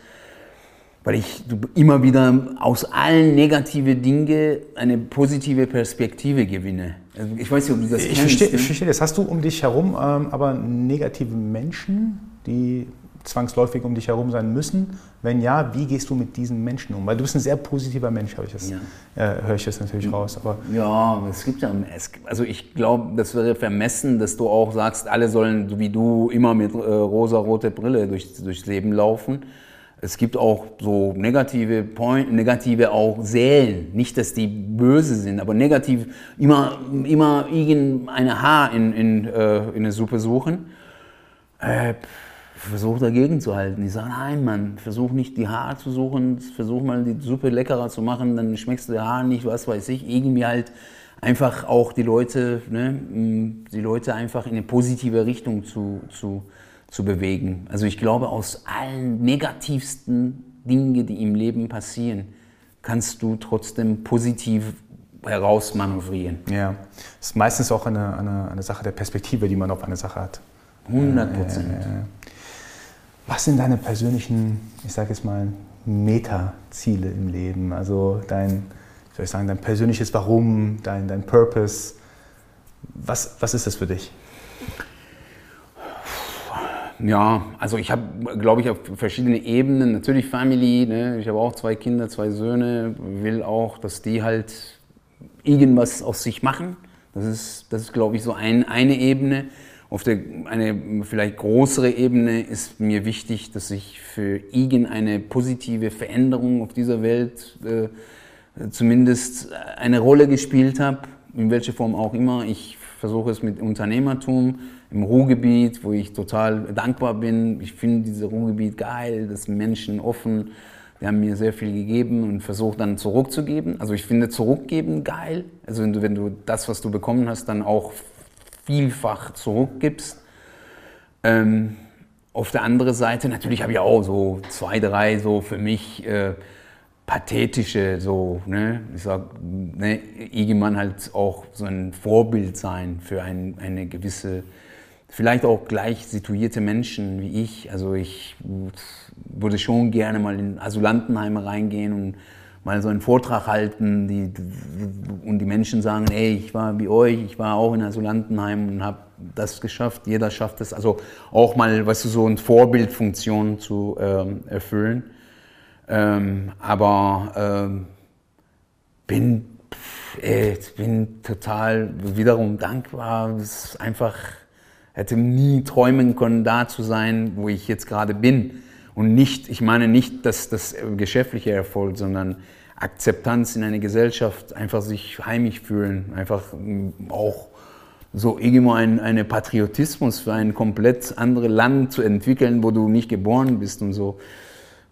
weil ich immer wieder aus allen negativen Dingen eine positive Perspektive gewinne. Also ich weiß nicht, ob du das ich kennst. Verstehe, ich verstehe das. Hast du um dich herum ähm, aber negative Menschen, die zwangsläufig um dich herum sein müssen? Wenn ja, wie gehst du mit diesen Menschen um? Weil du bist ein sehr positiver Mensch, ich das, ja. äh, höre ich das natürlich raus. Aber ja, es gibt ja, also ich glaube, das wäre vermessen, dass du auch sagst, alle sollen wie du immer mit äh, rosa-rote Brille durch, durchs Leben laufen es gibt auch so negative Point, negative auch Seelen. Nicht, dass die böse sind, aber negativ immer, immer irgendeine Haar in, in, äh, in der Suppe suchen. Äh, versuch dagegen zu halten. Ich sage, nein, Mann, versuch nicht die Haare zu suchen, versuch mal die Suppe leckerer zu machen, dann schmeckst du die Haare nicht, was weiß ich. Irgendwie halt einfach auch die Leute, ne, die Leute einfach in eine positive Richtung zu, zu, zu bewegen. Also ich glaube, aus allen negativsten Dingen, die im Leben passieren, kannst du trotzdem positiv herausmanövrieren. Ja, das ist meistens auch eine, eine, eine Sache der Perspektive, die man auf eine Sache hat. 100 Prozent. Was sind deine persönlichen, ich sage jetzt mal, Meta-Ziele im Leben? Also dein, soll ich sagen, dein persönliches Warum, dein, dein Purpose. Was, was ist das für dich? Ja, also ich habe, glaube ich, auf verschiedene Ebenen, natürlich Family, ne? ich habe auch zwei Kinder, zwei Söhne, will auch, dass die halt irgendwas aus sich machen. Das ist, das ist glaube ich, so ein, eine Ebene. Auf der, eine vielleicht größere Ebene ist mir wichtig, dass ich für irgendeine positive Veränderung auf dieser Welt äh, zumindest eine Rolle gespielt habe, in welcher Form auch immer. Ich versuche es mit Unternehmertum im Ruhrgebiet, wo ich total dankbar bin. Ich finde dieses Ruhrgebiet geil, das Menschen offen, die haben mir sehr viel gegeben und versuche dann zurückzugeben. Also ich finde zurückgeben geil. Also wenn du, wenn du das, was du bekommen hast, dann auch vielfach zurückgibst. Ähm, auf der anderen Seite, natürlich habe ich auch so zwei, drei so für mich äh, pathetische, so, ne, ich sag, ne, Igemann halt auch so ein Vorbild sein für ein, eine gewisse, vielleicht auch gleich situierte Menschen wie ich. Also ich würde schon gerne mal in Asylantenheime reingehen und mal so einen Vortrag halten die, und die Menschen sagen, ey, ich war wie euch, ich war auch in Asylantenheim und habe das geschafft, jeder schafft es. Also auch mal, weißt du, so eine Vorbildfunktion zu ähm, erfüllen. Ähm, aber ähm, bin, ey, bin total wiederum dankbar. Es ist einfach, hätte nie träumen können, da zu sein, wo ich jetzt gerade bin. Und nicht, ich meine nicht dass das geschäftliche Erfolg, sondern Akzeptanz in einer Gesellschaft, einfach sich heimisch fühlen, einfach mm, auch so irgendwo ein eine Patriotismus für ein komplett anderes Land zu entwickeln, wo du nicht geboren bist und so.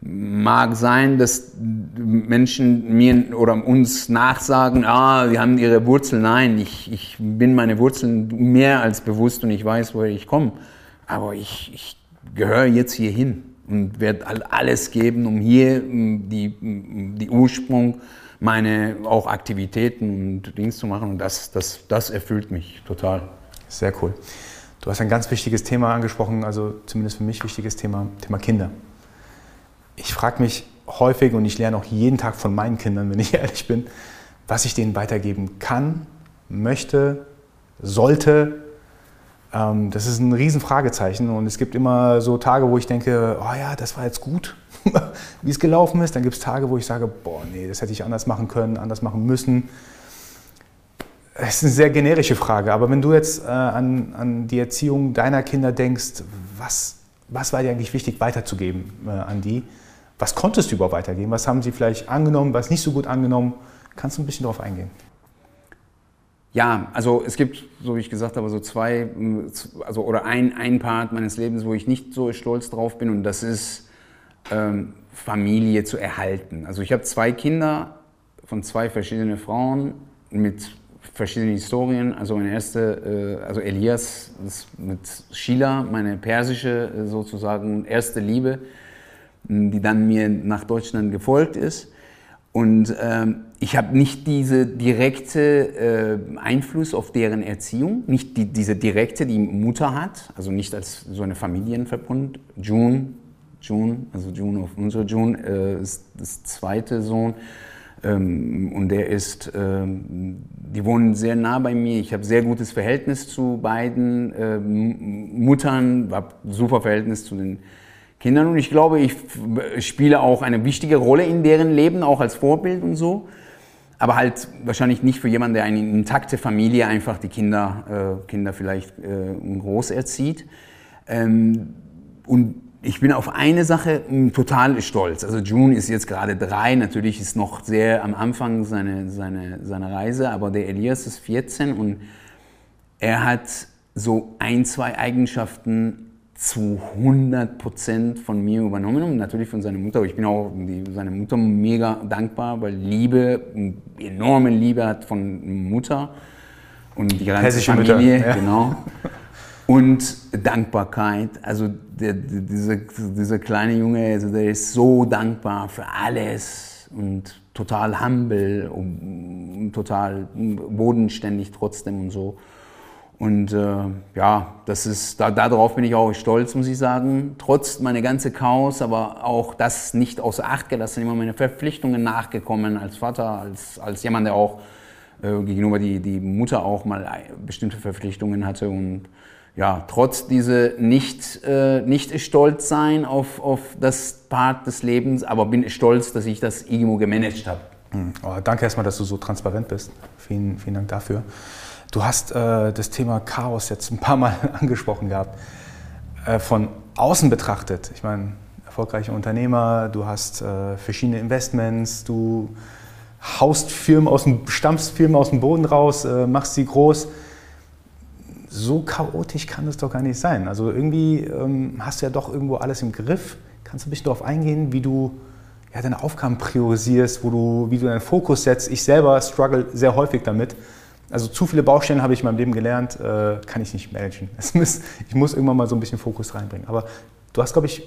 Mag sein, dass Menschen mir oder uns nachsagen, ah, wir haben ihre Wurzeln. Nein, ich, ich bin meine Wurzeln mehr als bewusst und ich weiß, woher ich komme. Aber ich, ich gehöre jetzt hier hin und werde alles geben, um hier die, die Ursprung meine auch Aktivitäten und Dings zu machen. Und das, das, das erfüllt mich total. Sehr cool. Du hast ein ganz wichtiges Thema angesprochen, also zumindest für mich wichtiges Thema, Thema Kinder. Ich frage mich häufig und ich lerne auch jeden Tag von meinen Kindern, wenn ich ehrlich bin, was ich denen weitergeben kann, möchte, sollte, ähm, das ist ein Riesenfragezeichen und es gibt immer so Tage, wo ich denke, oh ja, das war jetzt gut, wie es gelaufen ist. Dann gibt es Tage, wo ich sage, boah, nee, das hätte ich anders machen können, anders machen müssen. Es ist eine sehr generische Frage, aber wenn du jetzt äh, an, an die Erziehung deiner Kinder denkst, was, was war dir eigentlich wichtig weiterzugeben äh, an die? Was konntest du überhaupt weitergeben? Was haben sie vielleicht angenommen, was nicht so gut angenommen? Kannst du ein bisschen darauf eingehen? Ja, also es gibt, so wie ich gesagt habe, so zwei, also oder ein, ein Part meines Lebens, wo ich nicht so stolz drauf bin und das ist ähm, Familie zu erhalten. Also ich habe zwei Kinder von zwei verschiedenen Frauen mit verschiedenen Historien. Also meine erste, äh, also Elias mit Sheila, meine persische äh, sozusagen erste Liebe, die dann mir nach Deutschland gefolgt ist. Und ähm, ich habe nicht diese direkte äh, Einfluss auf deren Erziehung, nicht die, diese direkte, die Mutter hat, also nicht als so eine Familienverbund. June, June, also June auf unsere June äh, ist das zweite Sohn ähm, und der ist, ähm, die wohnen sehr nah bei mir. Ich habe sehr gutes Verhältnis zu beiden äh, Muttern, habe super Verhältnis zu den Kindern und ich glaube, ich spiele auch eine wichtige Rolle in deren Leben, auch als Vorbild und so. Aber halt wahrscheinlich nicht für jemanden, der eine intakte Familie einfach die Kinder, äh, Kinder vielleicht äh, groß erzieht. Ähm, und ich bin auf eine Sache hm, total stolz. Also June ist jetzt gerade drei, natürlich ist noch sehr am Anfang seine, seine, seine Reise, aber der Elias ist 14 und er hat so ein, zwei Eigenschaften zu 100 Prozent von mir übernommen und natürlich von seiner Mutter. Ich bin auch seiner Mutter mega dankbar, weil Liebe, enorme Liebe hat von Mutter und die ganze Hessische Familie, Mütter, ja. genau. Und Dankbarkeit. Also der, dieser, dieser kleine Junge, also der ist so dankbar für alles und total humble und total bodenständig trotzdem und so. Und äh, ja, das ist, da, darauf bin ich auch stolz, muss ich sagen. Trotz meiner ganze Chaos, aber auch das nicht außer Acht gelassen, immer meine Verpflichtungen nachgekommen als Vater, als, als jemand, der auch äh, gegenüber die, die Mutter auch mal bestimmte Verpflichtungen hatte. Und ja, trotz diese nicht, äh, nicht stolz sein auf, auf das Part des Lebens, aber bin stolz, dass ich das irgendwo gemanagt habe. Mhm. Oh, danke erstmal, dass du so transparent bist. Vielen, vielen Dank dafür. Du hast äh, das Thema Chaos jetzt ein paar Mal angesprochen gehabt. Äh, von außen betrachtet, ich meine, erfolgreicher Unternehmer, du hast äh, verschiedene Investments, du haust Firmen aus dem, stampfst Firmen aus dem Boden raus, äh, machst sie groß. So chaotisch kann es doch gar nicht sein. Also irgendwie ähm, hast du ja doch irgendwo alles im Griff. Kannst du ein bisschen darauf eingehen, wie du ja, deine Aufgaben priorisierst, wo du, wie du deinen Fokus setzt? Ich selber struggle sehr häufig damit also zu viele Baustellen habe ich in meinem Leben gelernt, äh, kann ich nicht managen. Muss, ich muss irgendwann mal so ein bisschen Fokus reinbringen. Aber du hast, glaube ich,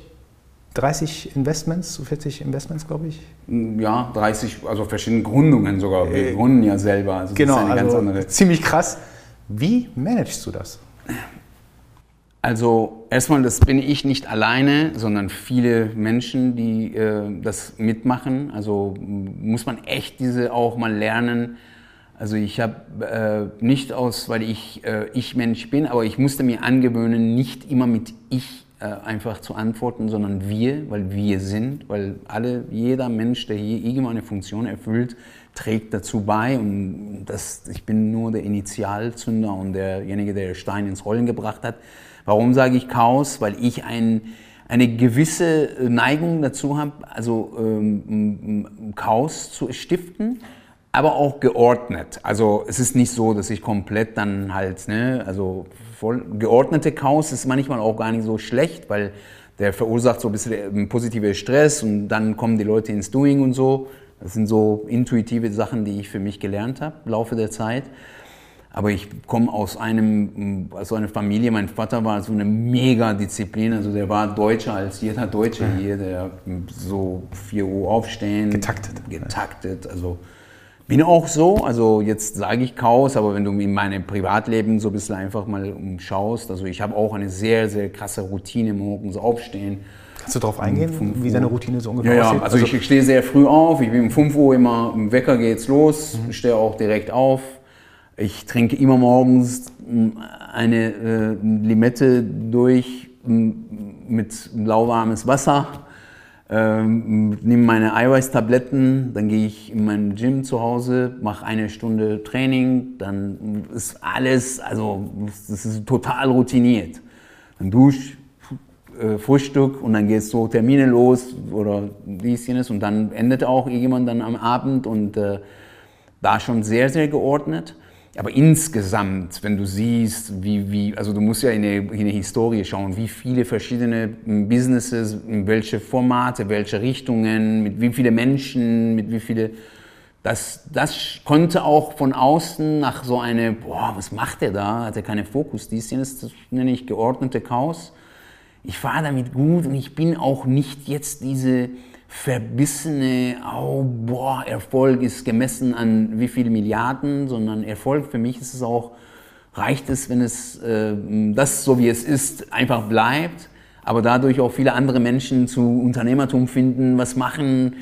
30 Investments, so 40 Investments, glaube ich. Ja, 30, also verschiedene Gründungen sogar. Wir äh, gründen ja selber. Also genau, also ziemlich krass. Wie managst du das? Also erstmal, das bin ich nicht alleine, sondern viele Menschen, die äh, das mitmachen. Also muss man echt diese auch mal lernen, also ich habe äh, nicht aus, weil ich äh, ich Mensch bin, aber ich musste mir angewöhnen, nicht immer mit ich äh, einfach zu antworten, sondern wir, weil wir sind, weil alle, jeder Mensch, der hier irgendeine Funktion erfüllt, trägt dazu bei und das, ich bin nur der Initialzünder und derjenige, der Stein ins Rollen gebracht hat. Warum sage ich Chaos? Weil ich ein, eine gewisse Neigung dazu habe, also ähm, Chaos zu stiften aber auch geordnet. Also es ist nicht so, dass ich komplett dann halt, ne, also voll geordnete Chaos ist manchmal auch gar nicht so schlecht, weil der verursacht so ein bisschen positiver Stress und dann kommen die Leute ins Doing und so. Das sind so intuitive Sachen, die ich für mich gelernt habe im Laufe der Zeit. Aber ich komme aus einem, aus einer Familie, mein Vater war so eine mega Disziplin, also der war deutscher als jeder Deutsche hier, der so 4 Uhr aufstehen. Getaktet. Getaktet, also bin auch so, also jetzt sage ich Chaos, aber wenn du in meinem Privatleben so ein bisschen einfach mal umschaust, also ich habe auch eine sehr, sehr krasse Routine morgens aufstehen. Kannst du darauf eingehen, wie deine Routine so ungefähr ja, aussieht? Ja, also, also ich stehe sehr früh auf, ich bin um 5 Uhr immer, im Wecker geht's los, mhm. stehe auch direkt auf. Ich trinke immer morgens eine äh, Limette durch mit lauwarmes Wasser ähm, nehme meine Eiweißtabletten, dann gehe ich in mein Gym zu Hause, mache eine Stunde Training, dann ist alles, also das ist total routiniert. Dann dusch, äh, Frühstück und dann geht so Termine los oder dies, jenes und dann endet auch irgendjemand dann am Abend und äh, da schon sehr, sehr geordnet. Aber insgesamt, wenn du siehst, wie, wie also du musst ja in eine, in eine Historie schauen, wie viele verschiedene Businesses, in welche Formate, welche Richtungen, mit wie viele Menschen, mit wie viele, das, das konnte auch von außen nach so eine, boah, was macht der da? Hat er keine Fokus? Dies, das nenne ich geordnete Chaos. Ich fahre damit gut und ich bin auch nicht jetzt diese, verbissene, oh, boah, Erfolg ist gemessen an wie viele Milliarden, sondern Erfolg für mich ist es auch, reicht es, wenn es äh, das, so wie es ist, einfach bleibt, aber dadurch auch viele andere Menschen zu Unternehmertum finden, was machen,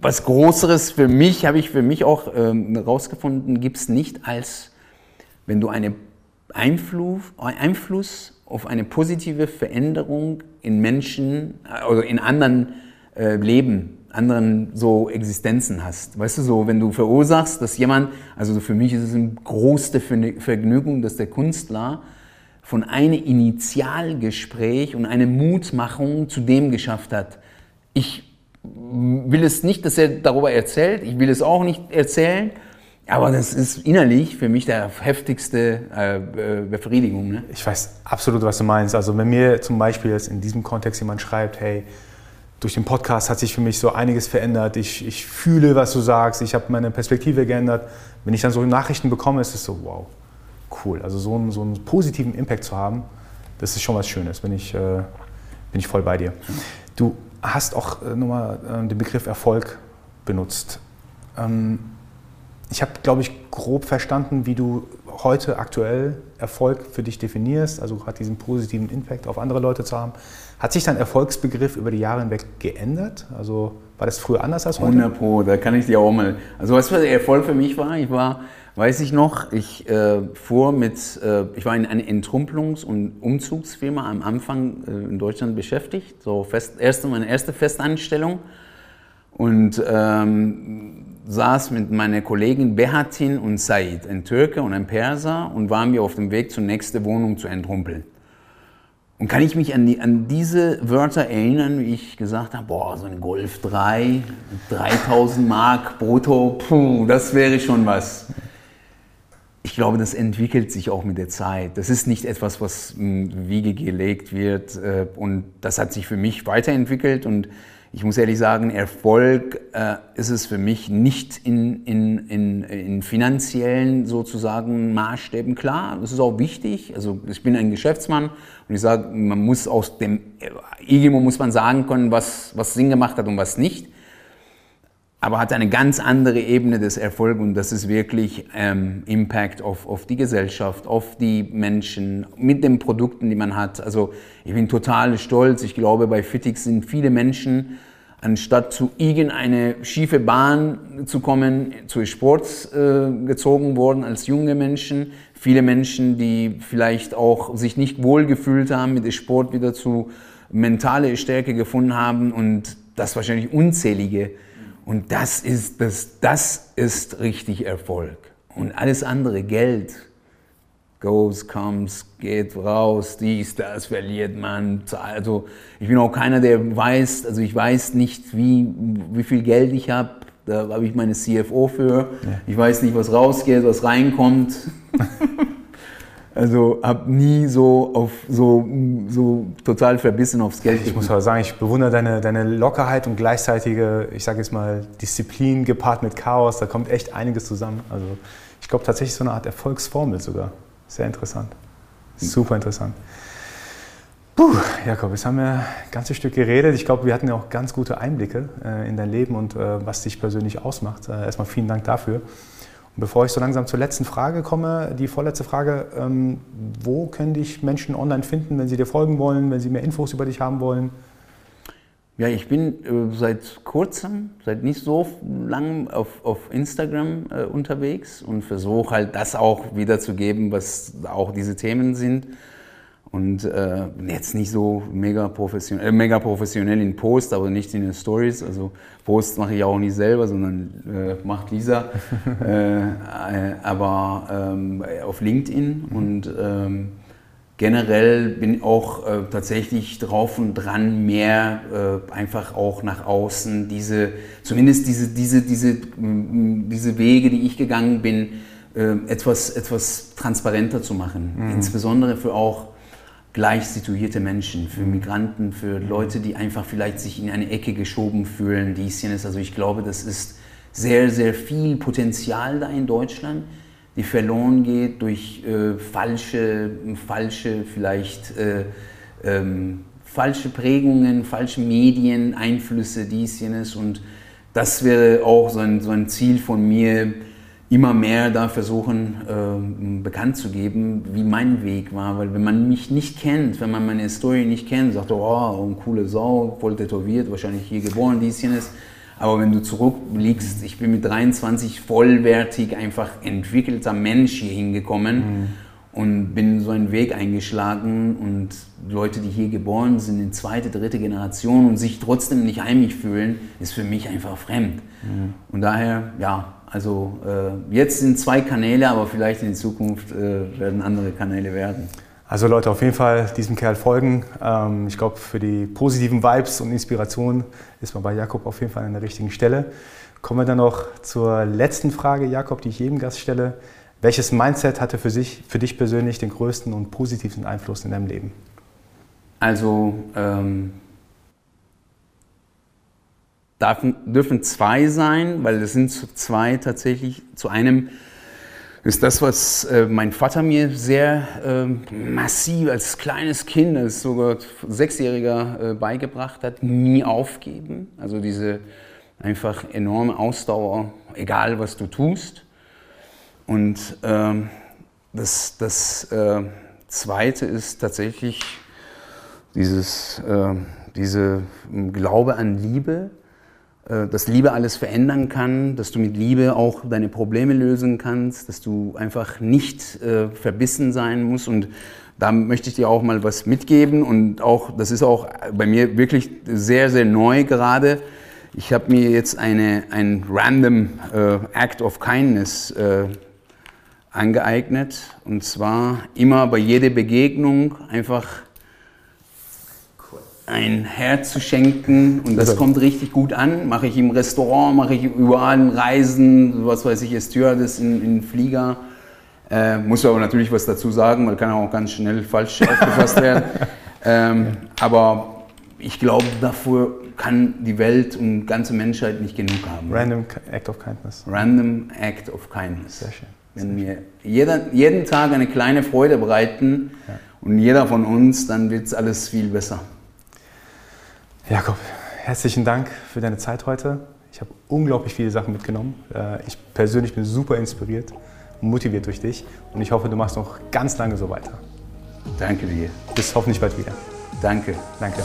was Größeres für mich, habe ich für mich auch ähm, herausgefunden, gibt es nicht als, wenn du einen Einfluss, Einfluss auf eine positive Veränderung in Menschen äh, oder in anderen äh, Leben, anderen so Existenzen hast. Weißt du, so, wenn du verursachst, dass jemand, also für mich ist es eine große Vergnügung, dass der Künstler von einem Initialgespräch und eine Mutmachung zu dem geschafft hat. Ich will es nicht, dass er darüber erzählt, ich will es auch nicht erzählen, aber das ist innerlich für mich der heftigste äh, äh, Befriedigung. Ne? Ich weiß absolut, was du meinst. Also wenn mir zum Beispiel jetzt in diesem Kontext jemand schreibt, hey, durch den Podcast hat sich für mich so einiges verändert. Ich, ich fühle, was du sagst. Ich habe meine Perspektive geändert. Wenn ich dann so Nachrichten bekomme, ist es so, wow, cool. Also so einen, so einen positiven Impact zu haben, Das ist schon was Schönes, bin ich, äh, bin ich voll bei dir. Du hast auch äh, nochmal äh, den Begriff Erfolg benutzt. Ähm, ich habe, glaube ich, grob verstanden, wie du heute aktuell Erfolg für dich definierst, also gerade diesen positiven Impact auf andere Leute zu haben. Hat sich dein Erfolgsbegriff über die Jahre hinweg geändert? Also war das früher anders als heute? 100 Pro, da kann ich dir auch mal. Also was für Erfolg für mich war, ich war, weiß ich noch, ich äh, fuhr mit, äh, ich war in einer Entrümpelungs- und Umzugsfirma am Anfang äh, in Deutschland beschäftigt, so fest, erste, meine erste Festanstellung und ähm, saß mit meiner Kollegin Behatin und Said, ein Türke und ein Perser, und waren wir auf dem Weg zur nächsten Wohnung zu entrumpeln. Und kann ich mich an, die, an diese Wörter erinnern, wie ich gesagt habe, boah, so ein Golf 3, 3000 Mark brutto, puh, das wäre schon was. Ich glaube, das entwickelt sich auch mit der Zeit. Das ist nicht etwas, was in Wiege gelegt wird. Äh, und das hat sich für mich weiterentwickelt und ich muss ehrlich sagen, Erfolg äh, ist es für mich nicht in, in, in, in finanziellen sozusagen Maßstäben klar. Das ist auch wichtig. Also ich bin ein Geschäftsmann und ich sage, man muss aus dem irgendwo muss man sagen können, was, was Sinn gemacht hat und was nicht. Aber hat eine ganz andere Ebene des Erfolgs und das ist wirklich ähm, Impact auf, auf die Gesellschaft, auf die Menschen, mit den Produkten, die man hat. Also ich bin total stolz. Ich glaube, bei Fitix sind viele Menschen, anstatt zu irgendeine schiefe Bahn zu kommen, zu Sport äh, gezogen worden als junge Menschen. Viele Menschen, die vielleicht auch sich nicht wohlgefühlt haben, mit Sport wieder zu mentale Stärke gefunden haben und das wahrscheinlich unzählige und das ist, das, das ist richtig Erfolg. Und alles andere, Geld, goes, comes, geht raus, dies, das verliert man. Also ich bin auch keiner, der weiß, also ich weiß nicht, wie, wie viel Geld ich habe. Da habe ich meine CFO für. Ich weiß nicht, was rausgeht, was reinkommt. Also habe nie so auf so, so total verbissen aufs Geld. Ich muss aber sagen, ich bewundere deine, deine Lockerheit und gleichzeitige, ich sage jetzt mal, Disziplin gepaart mit Chaos. Da kommt echt einiges zusammen. Also ich glaube tatsächlich so eine Art Erfolgsformel sogar. Sehr interessant. Super interessant. Puh, Jakob, jetzt haben wir ein ganzes Stück geredet. Ich glaube, wir hatten ja auch ganz gute Einblicke äh, in dein Leben und äh, was dich persönlich ausmacht. Äh, erstmal vielen Dank dafür. Bevor ich so langsam zur letzten Frage komme, die vorletzte Frage, ähm, wo können dich Menschen online finden, wenn sie dir folgen wollen, wenn sie mehr Infos über dich haben wollen? Ja, ich bin äh, seit kurzem, seit nicht so lang auf, auf Instagram äh, unterwegs und versuche halt das auch wiederzugeben, was auch diese Themen sind und äh, jetzt nicht so mega professionell, äh, mega professionell in Post, aber nicht in den Stories. Also Post mache ich auch nicht selber, sondern äh, macht Lisa. äh, äh, aber ähm, auf LinkedIn mhm. und ähm, generell bin ich auch äh, tatsächlich drauf und dran, mehr einfach auch nach außen diese, zumindest diese, diese, diese, diese Wege, die ich gegangen bin, etwas, etwas transparenter zu machen. Mhm. Insbesondere für auch gleich situierte Menschen, für Migranten, für Leute, die einfach vielleicht sich in eine Ecke geschoben fühlen, die ist. Also ich glaube, das ist sehr, sehr viel Potenzial da in Deutschland, die verloren geht durch äh, falsche, falsche vielleicht äh, ähm, falsche Prägungen, falsche Medien, Einflüsse, dies, jenes. Und das wäre auch so ein, so ein Ziel von mir, immer mehr da versuchen, äh, bekannt zu geben, wie mein Weg war. Weil wenn man mich nicht kennt, wenn man meine Story nicht kennt, sagt, oh, eine coole Sau, voll tätowiert, wahrscheinlich hier geboren, dies, jenes. Aber wenn du zurückliegst, ich bin mit 23 vollwertig einfach entwickelter Mensch hier hingekommen mhm. und bin so einen Weg eingeschlagen und Leute, die hier geboren sind, in zweite, dritte Generation und sich trotzdem nicht heimisch fühlen, ist für mich einfach fremd. Mhm. Und daher, ja, also äh, jetzt sind zwei Kanäle, aber vielleicht in Zukunft äh, werden andere Kanäle werden. Also Leute, auf jeden Fall diesem Kerl folgen. Ähm, ich glaube, für die positiven Vibes und Inspiration ist man bei Jakob auf jeden Fall an der richtigen Stelle. Kommen wir dann noch zur letzten Frage, Jakob, die ich jedem Gast stelle. Welches Mindset hatte für, sich, für dich persönlich den größten und positivsten Einfluss in deinem Leben? Also ähm, darf, dürfen zwei sein, weil es sind zwei tatsächlich. Zu einem ist das, was äh, mein Vater mir sehr äh, massiv als kleines Kind, als sogar Sechsjähriger äh, beigebracht hat, nie aufgeben. Also diese einfach enorme Ausdauer, egal was du tust. Und ähm, das, das äh, Zweite ist tatsächlich dieses, äh, diese Glaube an Liebe dass Liebe alles verändern kann, dass du mit Liebe auch deine Probleme lösen kannst, dass du einfach nicht äh, verbissen sein musst. Und da möchte ich dir auch mal was mitgeben. Und auch, das ist auch bei mir wirklich sehr, sehr neu gerade. Ich habe mir jetzt eine, ein random äh, Act of Kindness äh, angeeignet. Und zwar immer bei jeder Begegnung einfach ein Herz zu schenken und das kommt richtig gut an. Mache ich im Restaurant, mache ich überall in Reisen, was weiß ich, Stewardess in, in Flieger. Äh, muss aber natürlich was dazu sagen, weil kann auch ganz schnell falsch aufgefasst werden. Ähm, aber ich glaube, dafür kann die Welt und ganze Menschheit nicht genug haben. Random Act of Kindness. Random Act of Kindness. Sehr schön. Wenn wir jeder, jeden Tag eine kleine Freude bereiten ja. und jeder von uns, dann wird es alles viel besser. Jakob, herzlichen Dank für deine Zeit heute. Ich habe unglaublich viele Sachen mitgenommen. Äh, ich persönlich bin super inspiriert und motiviert durch dich und ich hoffe, du machst noch ganz lange so weiter. Danke dir. Bis hoffentlich bald wieder. Danke. Danke.